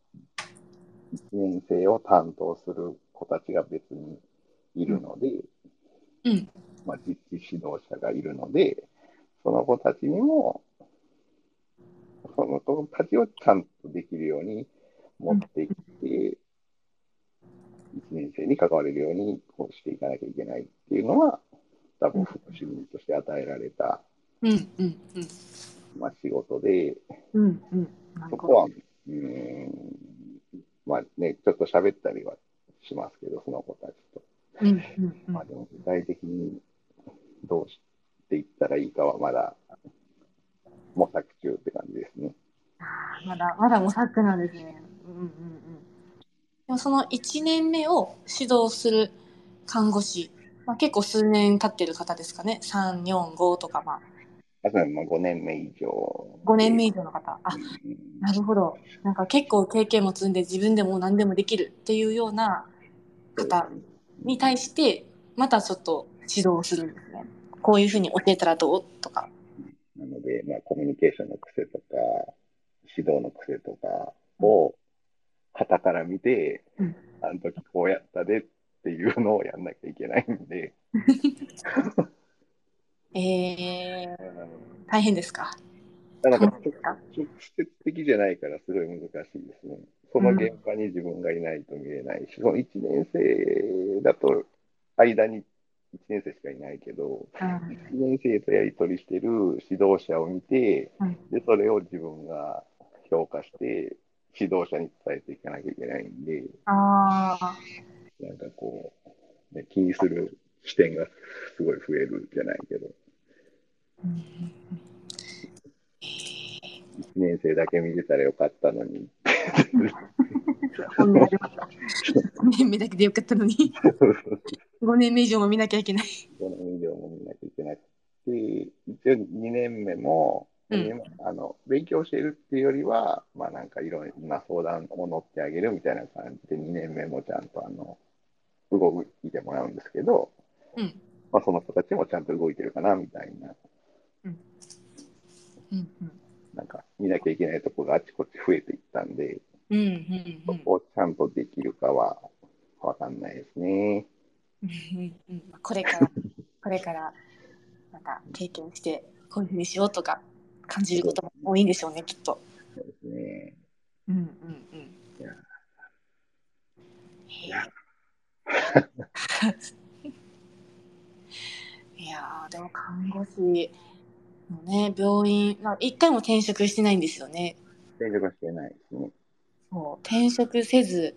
1年生を担当する子たちが別にいるので、うん。まあ、実地指導者がいるので、その子たちにも、その子たちをちゃんとできるように持ってきて、1年生に関われるようにこうしていかなきゃいけないっていうのは、多分副主任として与えられた、うん。うん。うんまあ、仕事で、うんうんなるほどそこは、うーん、まあね、ちょっと喋ったりはしますけど、その子たちと。うんうんうんまあでも具体的にどうしていったらいいかはまだ模索中って感じですね。あーまだまだ模索なんですね。うんうんうん。でもその1年目を指導する看護師、まあ、結構数年経ってる方ですかね。3、4、5とか、まあ、あとはまあ5年目以上。5年目以上の方。あ、うんなるほど。なんか結構経験も積んで自分でも何でもできるっていうような方に対して、またちょっと指導をするんですね。こういうふうに教えたらどう？とか。なので、まあ、コミュニケーションの癖とか、指導の癖とかを、旗から見て、うんあの時こうやったでっていうのをやんなきゃいけないんで、えー、大変ですか？だから大変ですか？直接的じゃないからすごい難しいですね。その現場に自分がいないと見れないし、その1年生だと間に1年生しかいないけど、1年生とやり取りしてる指導者を見て、うん。で、それを自分が評価して、指導者に伝えていかなきゃいけないんで、ああ。なんかこう、ね、気にする視点がすごい増えるじゃないけど、うんうんうん1年生だけ見てたらよかったのに、本音が出ました。5年目だけでよかったのに、5年目以上も見なきゃいけない。その以上も見なきゃいけなくて、一応2年目も、うんあの勉強しているっていうよりは、まあなんかいろんな相談を乗ってあげるみたいな感じで、2年目もちゃんとあの動いてもらうんですけど、うん。まあ、その子たちもちゃんと動いてるかなみたいな、うんうん。なんか見なきゃいけないところがあちこち増えていったんで、うんうんうんそこをちゃんとできるかはわかんないですね。うんうんこれから、これから、また経験して、こういうふうにしようとか感じることも多いんでしょうね、きっと。そうですね。うんうんうん。いやいや も看護師のね、病院、まあ、一回も転職してないんですよね。転職はしてないですね。そう転職せず、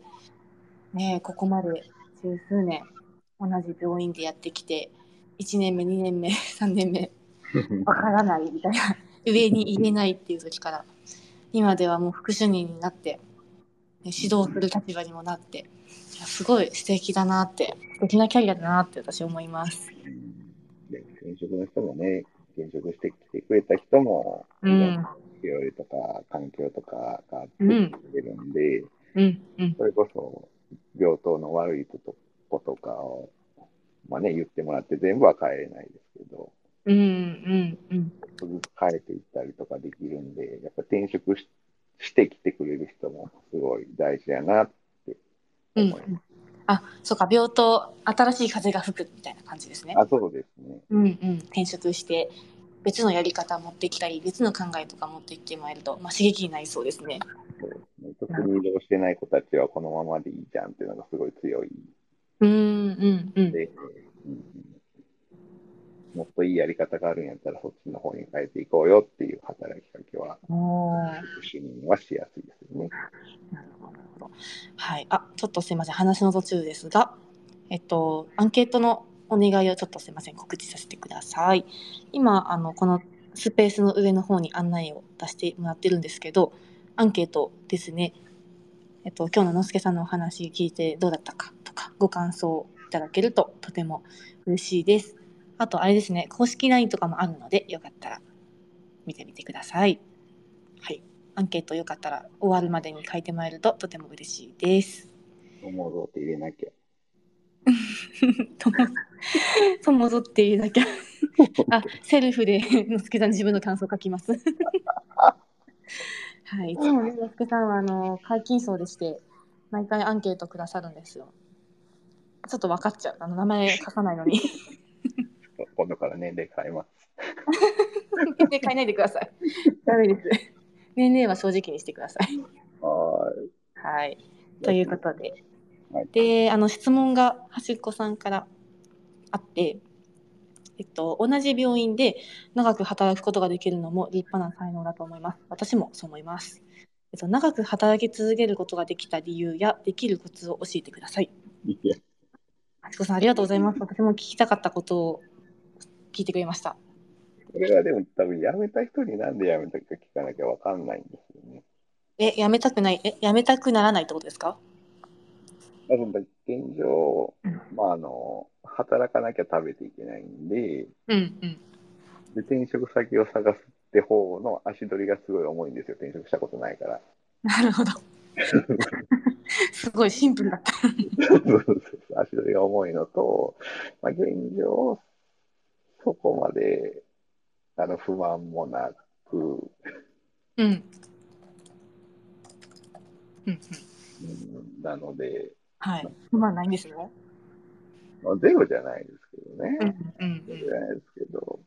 ね、ここまで十数年同じ病院でやってきて1年目2年目 3年目 わからないみたいな上に言えないっていう時から今ではもう副主任になって、ね、指導する立場にもなってすごい素敵だなって素敵なキャリアだなって私思います。転職の人もね、転職してきてくれた人も、うん。病理とか環境とかがあってるんで、うん。うん。それこそ病棟の悪いことかを、まあね、言ってもらって全部は変えれないですけど、うん。うん。うん。ちょっとずつ変えていったりとかできるんで、やっぱ転職ししてきてくれる人もすごい大事やなってうん思います。あそうか病棟新しい風が吹くみたいな感じですね。あ、そうですね。うんうん、転職して別のやり方持ってきたり別の考えとか持ってきてもらえると、まあ、刺激になりそうですね。そうですね。特に移動してない子たちはこのままでいいじゃんっていうのがすごい強いうんうんうんで、うんもっといいやり方があるんやったらそっちの方に変えていこうよっていう働きかけは、主任はしやすいですよね。なるほどはい。あ、ちょっとすいません。話の途中ですが、えっと、アンケートのお願いをちょっとすいません。告知させてください。今、あの、このスペースの上の方に案内を出してもらってるんですけど、アンケートですね。えっと、今日ののすけさんのお話聞いてどうだったかとか、ご感想いただけるととても嬉しいです。あと、あれですね、公式 LINE とかもあるので、よかったら見てみてください。はい。アンケートよかったら終わるまでに書いてもらえるととても嬉しいです。おもろって入れなきゃ。ともともぞって言うだけ。あ、セルフでのすけさん自分の感想書きます。はい、いつもね、のすけさんはあの解禁層でして、毎回アンケートくださるんですよ。ちょっと分かっちゃう。あの名前書かないのに。今度から年齢変えます。年齢変えないでください。ダメです。年齢は正直にしてください。ははい。ということで。はいで、あの質問が端っこさんからあって、えっと、同じ病院で長く働くことができるのも立派な才能だと思います。私もそう思います。えっと、長く働き続けることができた理由やできるコツを教えてください。いや、端っこさんありがとうございます。私も聞きたかったことを聞いてくれました。これはでも多分辞めた人になんで辞めたか聞かなきゃわかんないんですよね。え、辞めたくない、え、辞めたくならないってことですか？まあ、その現状うん、まあ、あの、働かなきゃ食べていけないんで、うんうん。で転職先を探すって方の足取りがすごい重いんですよ。転職したことないから。なるほど。すごいシンプルだった。足取りが重いのと、まあ、現状、そこまであの不満もなく、うん。うんなので、はい。まあ。ないんですね。まあ、ゼロじゃないですけどね。うんうんゼロじゃないですけど、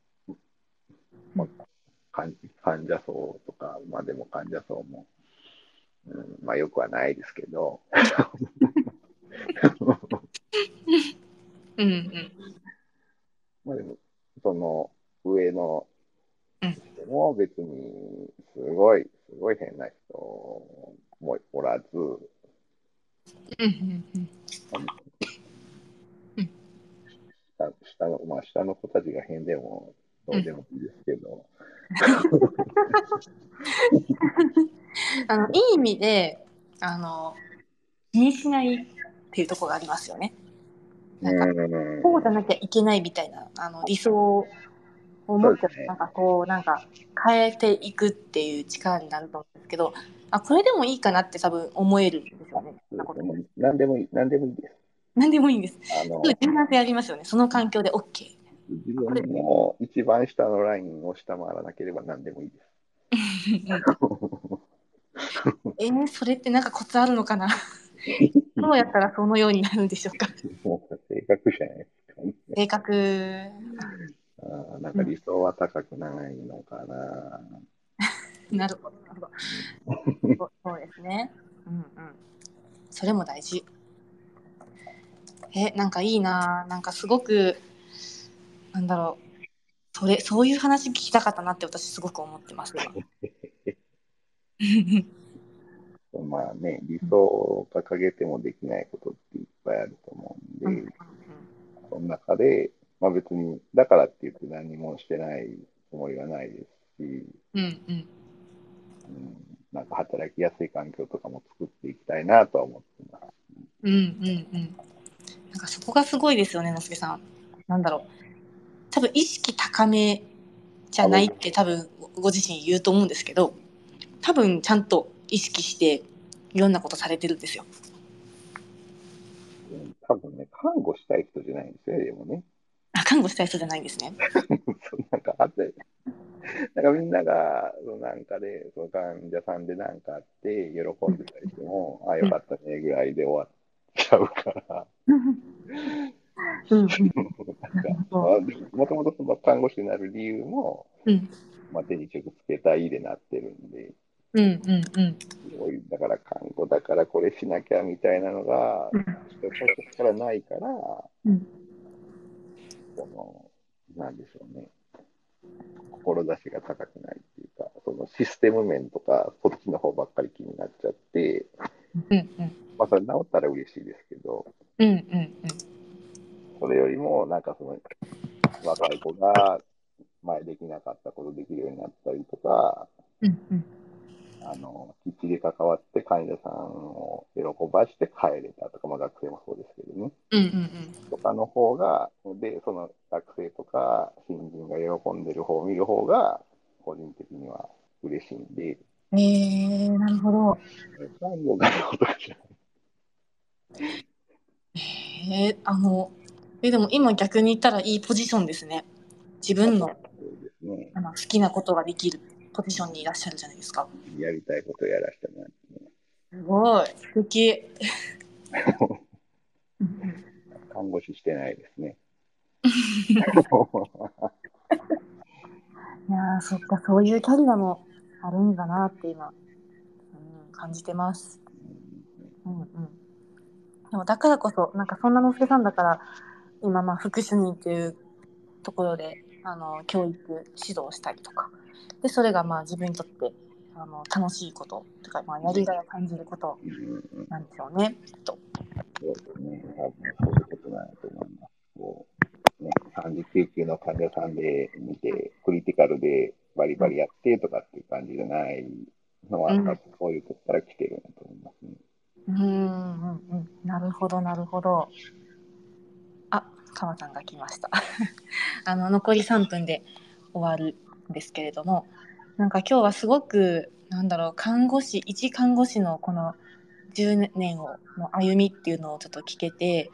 まあ、患患者層とか、まあでも患者層も、うん、まあよくはないですけど、うんうん。まあでも、その上の人も別に、すごい、すごい変な人もおらず、うんうんうん。下下の、まあ下の子たちが変でも、どうでもいいですけど、あのいい意味であの気にしないっていうところがありますよね。なんかうんこうじゃなきゃいけないみたいなあの理想を持ってねなんかこうなんか変えていくっていう力になると思うんですけどあこれでもいいかなって多分思えるんですよね。何でもいい、何でもいいです。何でもいいんです。あの、柔軟性ありますよね。その環境で OK。自分の一番下のラインを下回らなければ何でもいいです。えー、それってなんかコツあるのかな？どうやったらそのようになるんでしょうか？もう性格じゃないですかね。性格あーなんか理想は高くないのかな。なるほどなるほど。そうですね。うんうん。それも大事。えなんかいいな。なんかすごくなんだろう。それそういう話聞きたかったなって私すごく思ってます今 まあね、理想を掲げてもできないことっていっぱいあると思うんで、その中で、まあ別に、だからって言って何もしてないつもりはないですし、うんうん。うん、なんか働きやすい環境とかも作っていきたいなとは思ってます。うんうんうん。なんかそこがすごいですよねのすけさん。なんだろう。多分意識高めじゃないって多分ご自身言うと思うんですけど多分ちゃんと意識していろんなことされてるんですよ。うん多分ね、看護したい人じゃないんですよ、でもね。あ看護したい人じゃないんですね。そうなんかあって、なんかみんなが、そのなんかで、その患者さんでなんかあって、喜んでたりしても、あ、よかったねぐらいで終わっちゃうから、うんもともと看護師になる理由も、うん。まあ、手に直つけたいでなってるんで、うんうんうんだから看護だからこれしなきゃみたいなのが、最初からないから、うんその、なんでしょうね。志が高くないっていうか、そのシステム面とか、そっちの方ばっかり気になっちゃって、うんうんまあ、それ治ったら嬉しいですけど、うんうんうん。それよりも、なんかその、若い子が前できなかったことできるようになったりとか、うんうん。あの、きっちり関わって患者さんを喜ばして帰れたとか、まあ学生もそうですけどね。うんうんとかの方が、で、その学生とか新人が喜んでる方を見る方が、個人的には嬉しいんで、うん。えー、なるほど。産業がどうとかじゃない。えー、あの、え、でも今逆に言ったらいいポジションですね。自分のね。あの好きなことができるポジションにいらっしゃるじゃないですか。やりたいことをやらせてもらってね。すごい。素敵。看護師してないですね。いやーそっか、そういうキャリアもあるんだなって今、うん、感じてます。うんうん。でもだからこそ、なんかそんなのすけさんだから、今まあ副主任っていうところで、あの、教育、指導したりとか、で、それがまあ自分にとって、あの、楽しいこと、とか、まあやりがいを感じることなんでしょうね、きっと。そうですね。多分そういうことなんだと思います。こう、ね、3次救急の患者さんで見て、クリティカルでバリバリやってとかっていう感じじゃないのは、うん多分そういうとこから来てるんだと思いますね。うんうんうん。なるほど、なるほど。あ、川さんが来ました。あの、残り3分で終わるんですけれども、なんか今日はすごく、なんだろう、看護師、一看護師のこの10年をの歩みっていうのをちょっと聞けて、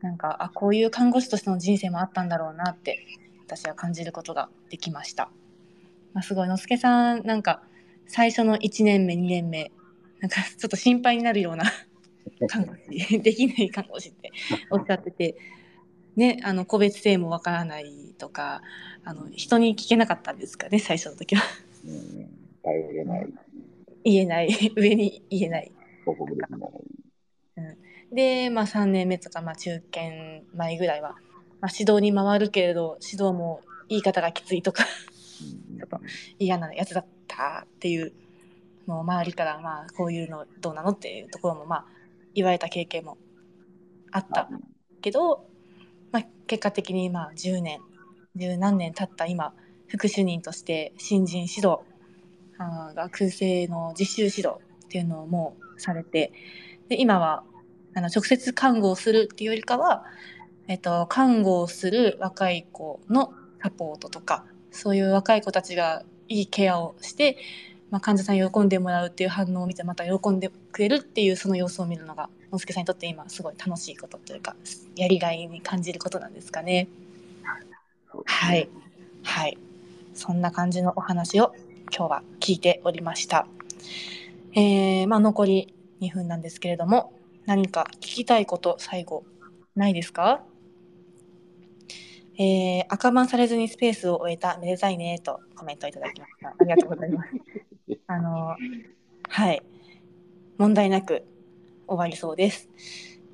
なんか、あ、こういう看護師としての人生もあったんだろうなって、私は感じることができました。まあ、すごい、のすけさん、なんか、最初の1年目、2年目、なんかちょっと心配になるような 看護師、できない看護師っておっしゃってて、ね、あの個別性もわからないとか、あの人に聞けなかったんですかね、最初の時は。うん、頼れない、言えない、上に言えない。報告でまあ3年目とか、まあ中堅前ぐらいは、まあ、指導に回るけれど、指導も言い方がきついとか、うん。ちょっと嫌なやつだったっていうのを周りから、まあこういうのどうなのっていうところも、まあ言われた経験もあったけど、まあ、結果的にまあ10年十何年経った今副主任として新人指導あー学生の実習指導っていうのをもうされてで今はあの直接看護をするっていうよりかは、えっと、看護をする若い子のサポートとかそういう若い子たちがいいケアをして、まあ、患者さん喜んでもらうっていう反応を見てまた喜んでくれるっていうその様子を見るのがのすけさんにとって今すごい楽しいことというかやりがいに感じることなんですかね。はい。はい。そんな感じのお話を今日は聞いておりました。えー、まあ残り2分なんですけれども、何か聞きたいこと最後ないですか？えー、赤番されずにスペースを終えためでたいねとコメントいただきました。ありがとうございます。あの、はい。問題なく終わりそうです。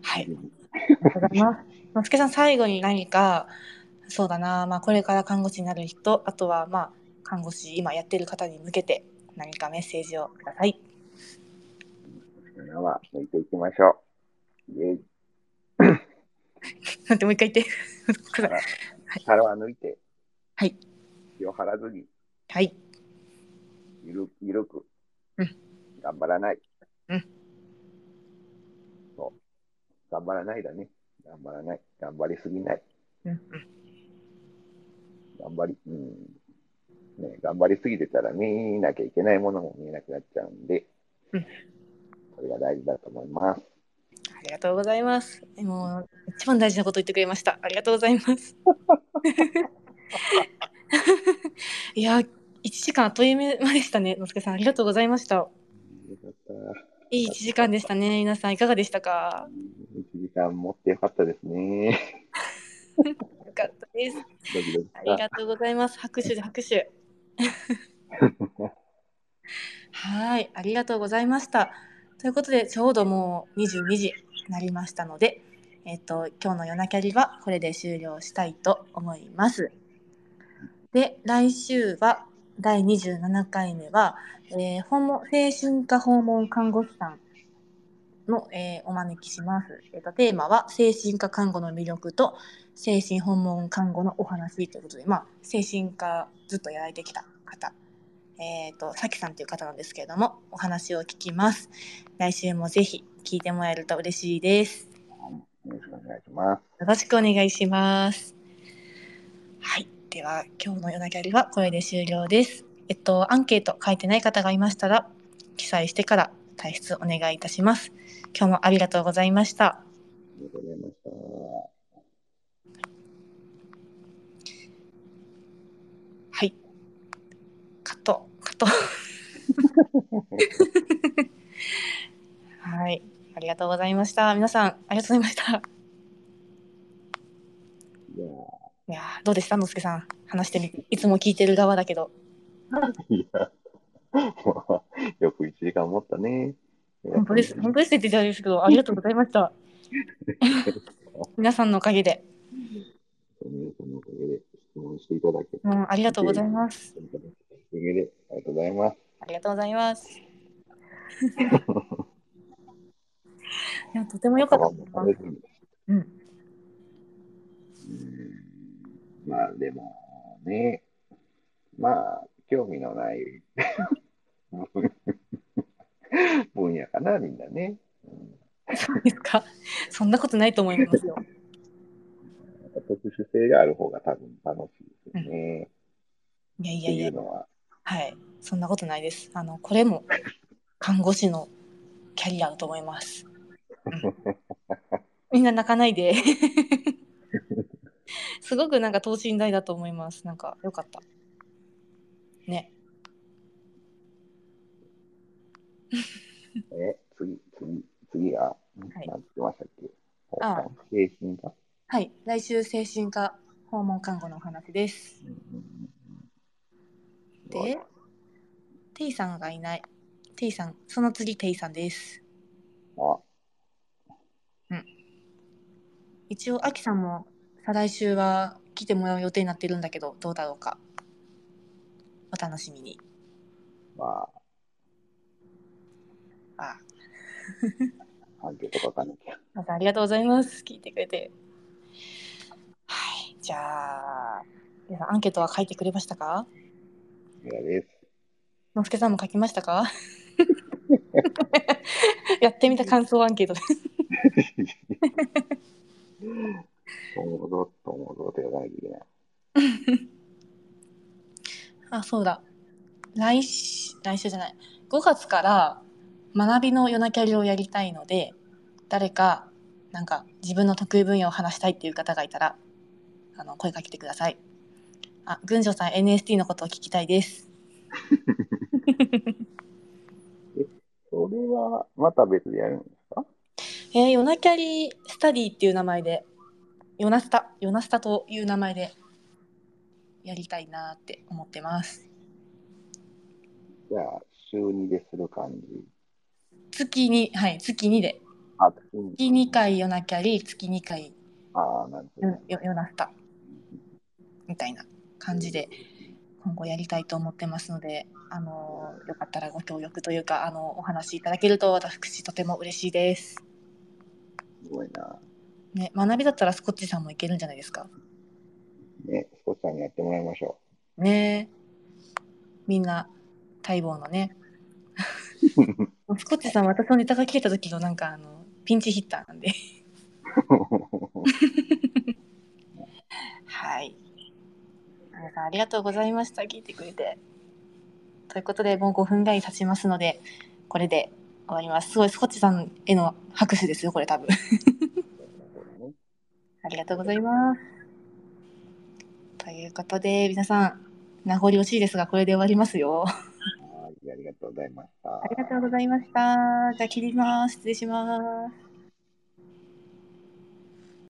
はい。ありがとうございます。のすけさん、最後に何か、そうだな、まあ、これから看護師になる人、あとは、まあ、看護師、今やってる方に向けて、何かメッセージをください。今は抜いていきましょう。イェイ なんてもう一回言って。腹はい腹は抜いて、はい。気を張らずに、はい。ゆるゆるく、うん頑張らない。うん。頑張らないだね。頑張らない。頑張りすぎない。頑張り、うん。ね、頑張りすぎてたら見なきゃいけないものも見えなくなっちゃうんで、うんそれが大事だと思います。ありがとうございます。もう、一番大事なこと言ってくれました。ありがとうございます。いや、1時間あっという間でしたね。のすけさん、ありがとうございました。よかった。いい1時間でしたね。皆さん、いかがでしたか？1時間持ってよかったですね。よかったです。ありがとうございます。拍手で拍手。はい、ありがとうございました。ということで、ちょうどもう22時になりましたので、えっ、と、今日の夜なキャリはこれで終了したいと思います。で、来週は第27回目は、えー訪問精神科訪問看護師さんの、えーお招きします。えっ、と、テーマは、精神科看護の魅力と、精神訪問看護のお話ということで、まあ、精神科ずっとやられてきた方、えっ、と、さきさんという方なんですけれども、お話を聞きます。来週もぜひ聞いてもらえると嬉しいです。よろしくお願いします。よろしくお願いします。はい。では、今日の夜なギャルはこれで終了です。えっと、アンケート書いてない方がいましたら、記載してから退出お願いいたします。今日もありがとうございました。ありがとうございました。はい。カット、カット。はい。ありがとうございました。皆さん、ありがとうございました。いやいやーどうでしたのすけさん。話してみて。いつも聞いてる側だけど。ーいや、よく1時間持ったね。本当です。本当ですって言ってたんですけど、ありがとうございました。皆さんのおかげで。皆さんのおかげで質問していただけて、うん、ありがとうございます。おかげでありがとうございます。ありがとうございます。いや、とても良かった。うん。うんまあでもね、まあ興味のない 分野かな、みんなね。うんそうですか。そんなことないと思いますよ。特殊性がある方が多分楽しいですよね。いやいってやいや、いうのは。はい。そんなことないです。あの、これも看護師のキャリアだと思います。うん みんな泣かないで。すごくなんか等身大だと思います。なんか良かった。ね。え、次、次、次が、はいなんてましたっけ？あ精神科？はい。来週精神科訪問看護のお話です。うんうんうんで、テイさんがいない。テイさん、その次テイさんです。あ、一応、アキさんも再来週は来てもらう予定になってるんだけど、どうだろうか。お楽しみに。まあ、あ、アンケート書かなきゃ。またありがとうございます。聞いてくれて。はい。じゃあ、皆さんアンケートは書いてくれましたか？いやです。のすけさんも書きましたか？やってみた感想アンケートです。と思うぞ、と思うぞってやらなきゃいけない。あ、そうだ。来週、来週じゃない。5月から学びの夜なキャリをやりたいので、誰か、なんか自分の得意分野を話したいっていう方がいたら、あの、声かけてください。あ、群青さん NST のことを聞きたいです。それは、また別でやるんですか？えー、夜なキャリスタディっていう名前で、ヨナスタ、ヨナスタという名前でやりたいなって思ってます。じゃあ、週2でする感じ？月に、はい、月2で。あ、月に月2回夜なキャリ、月2回ああ、なるほど。よよヨナスタみたいな感じで今後やりたいと思ってますので、あのよかったらご協力というかあのお話しいただけると私とても嬉しいです。すごいな。ね、学びだったらスコッチさんもいけるんじゃないですか？ね、スコッチさんにやってもらいましょねみんな待望のね。スコッチさん私のネタが切れた時のなんかあのピンチヒッターなんで。う。はい。皆さんありがとうございました。聞いてくれて。ということで、もう5分ぐらい経ちますので、これで終わります。すごい、スコッチさんへの拍手ですよ、これ多分。ありがとうございます。ということで、皆さん、名残惜しいですが、これで終わりますよ。はい、ありがとうございました。ありがとうございました。じゃあ切ります。失礼します。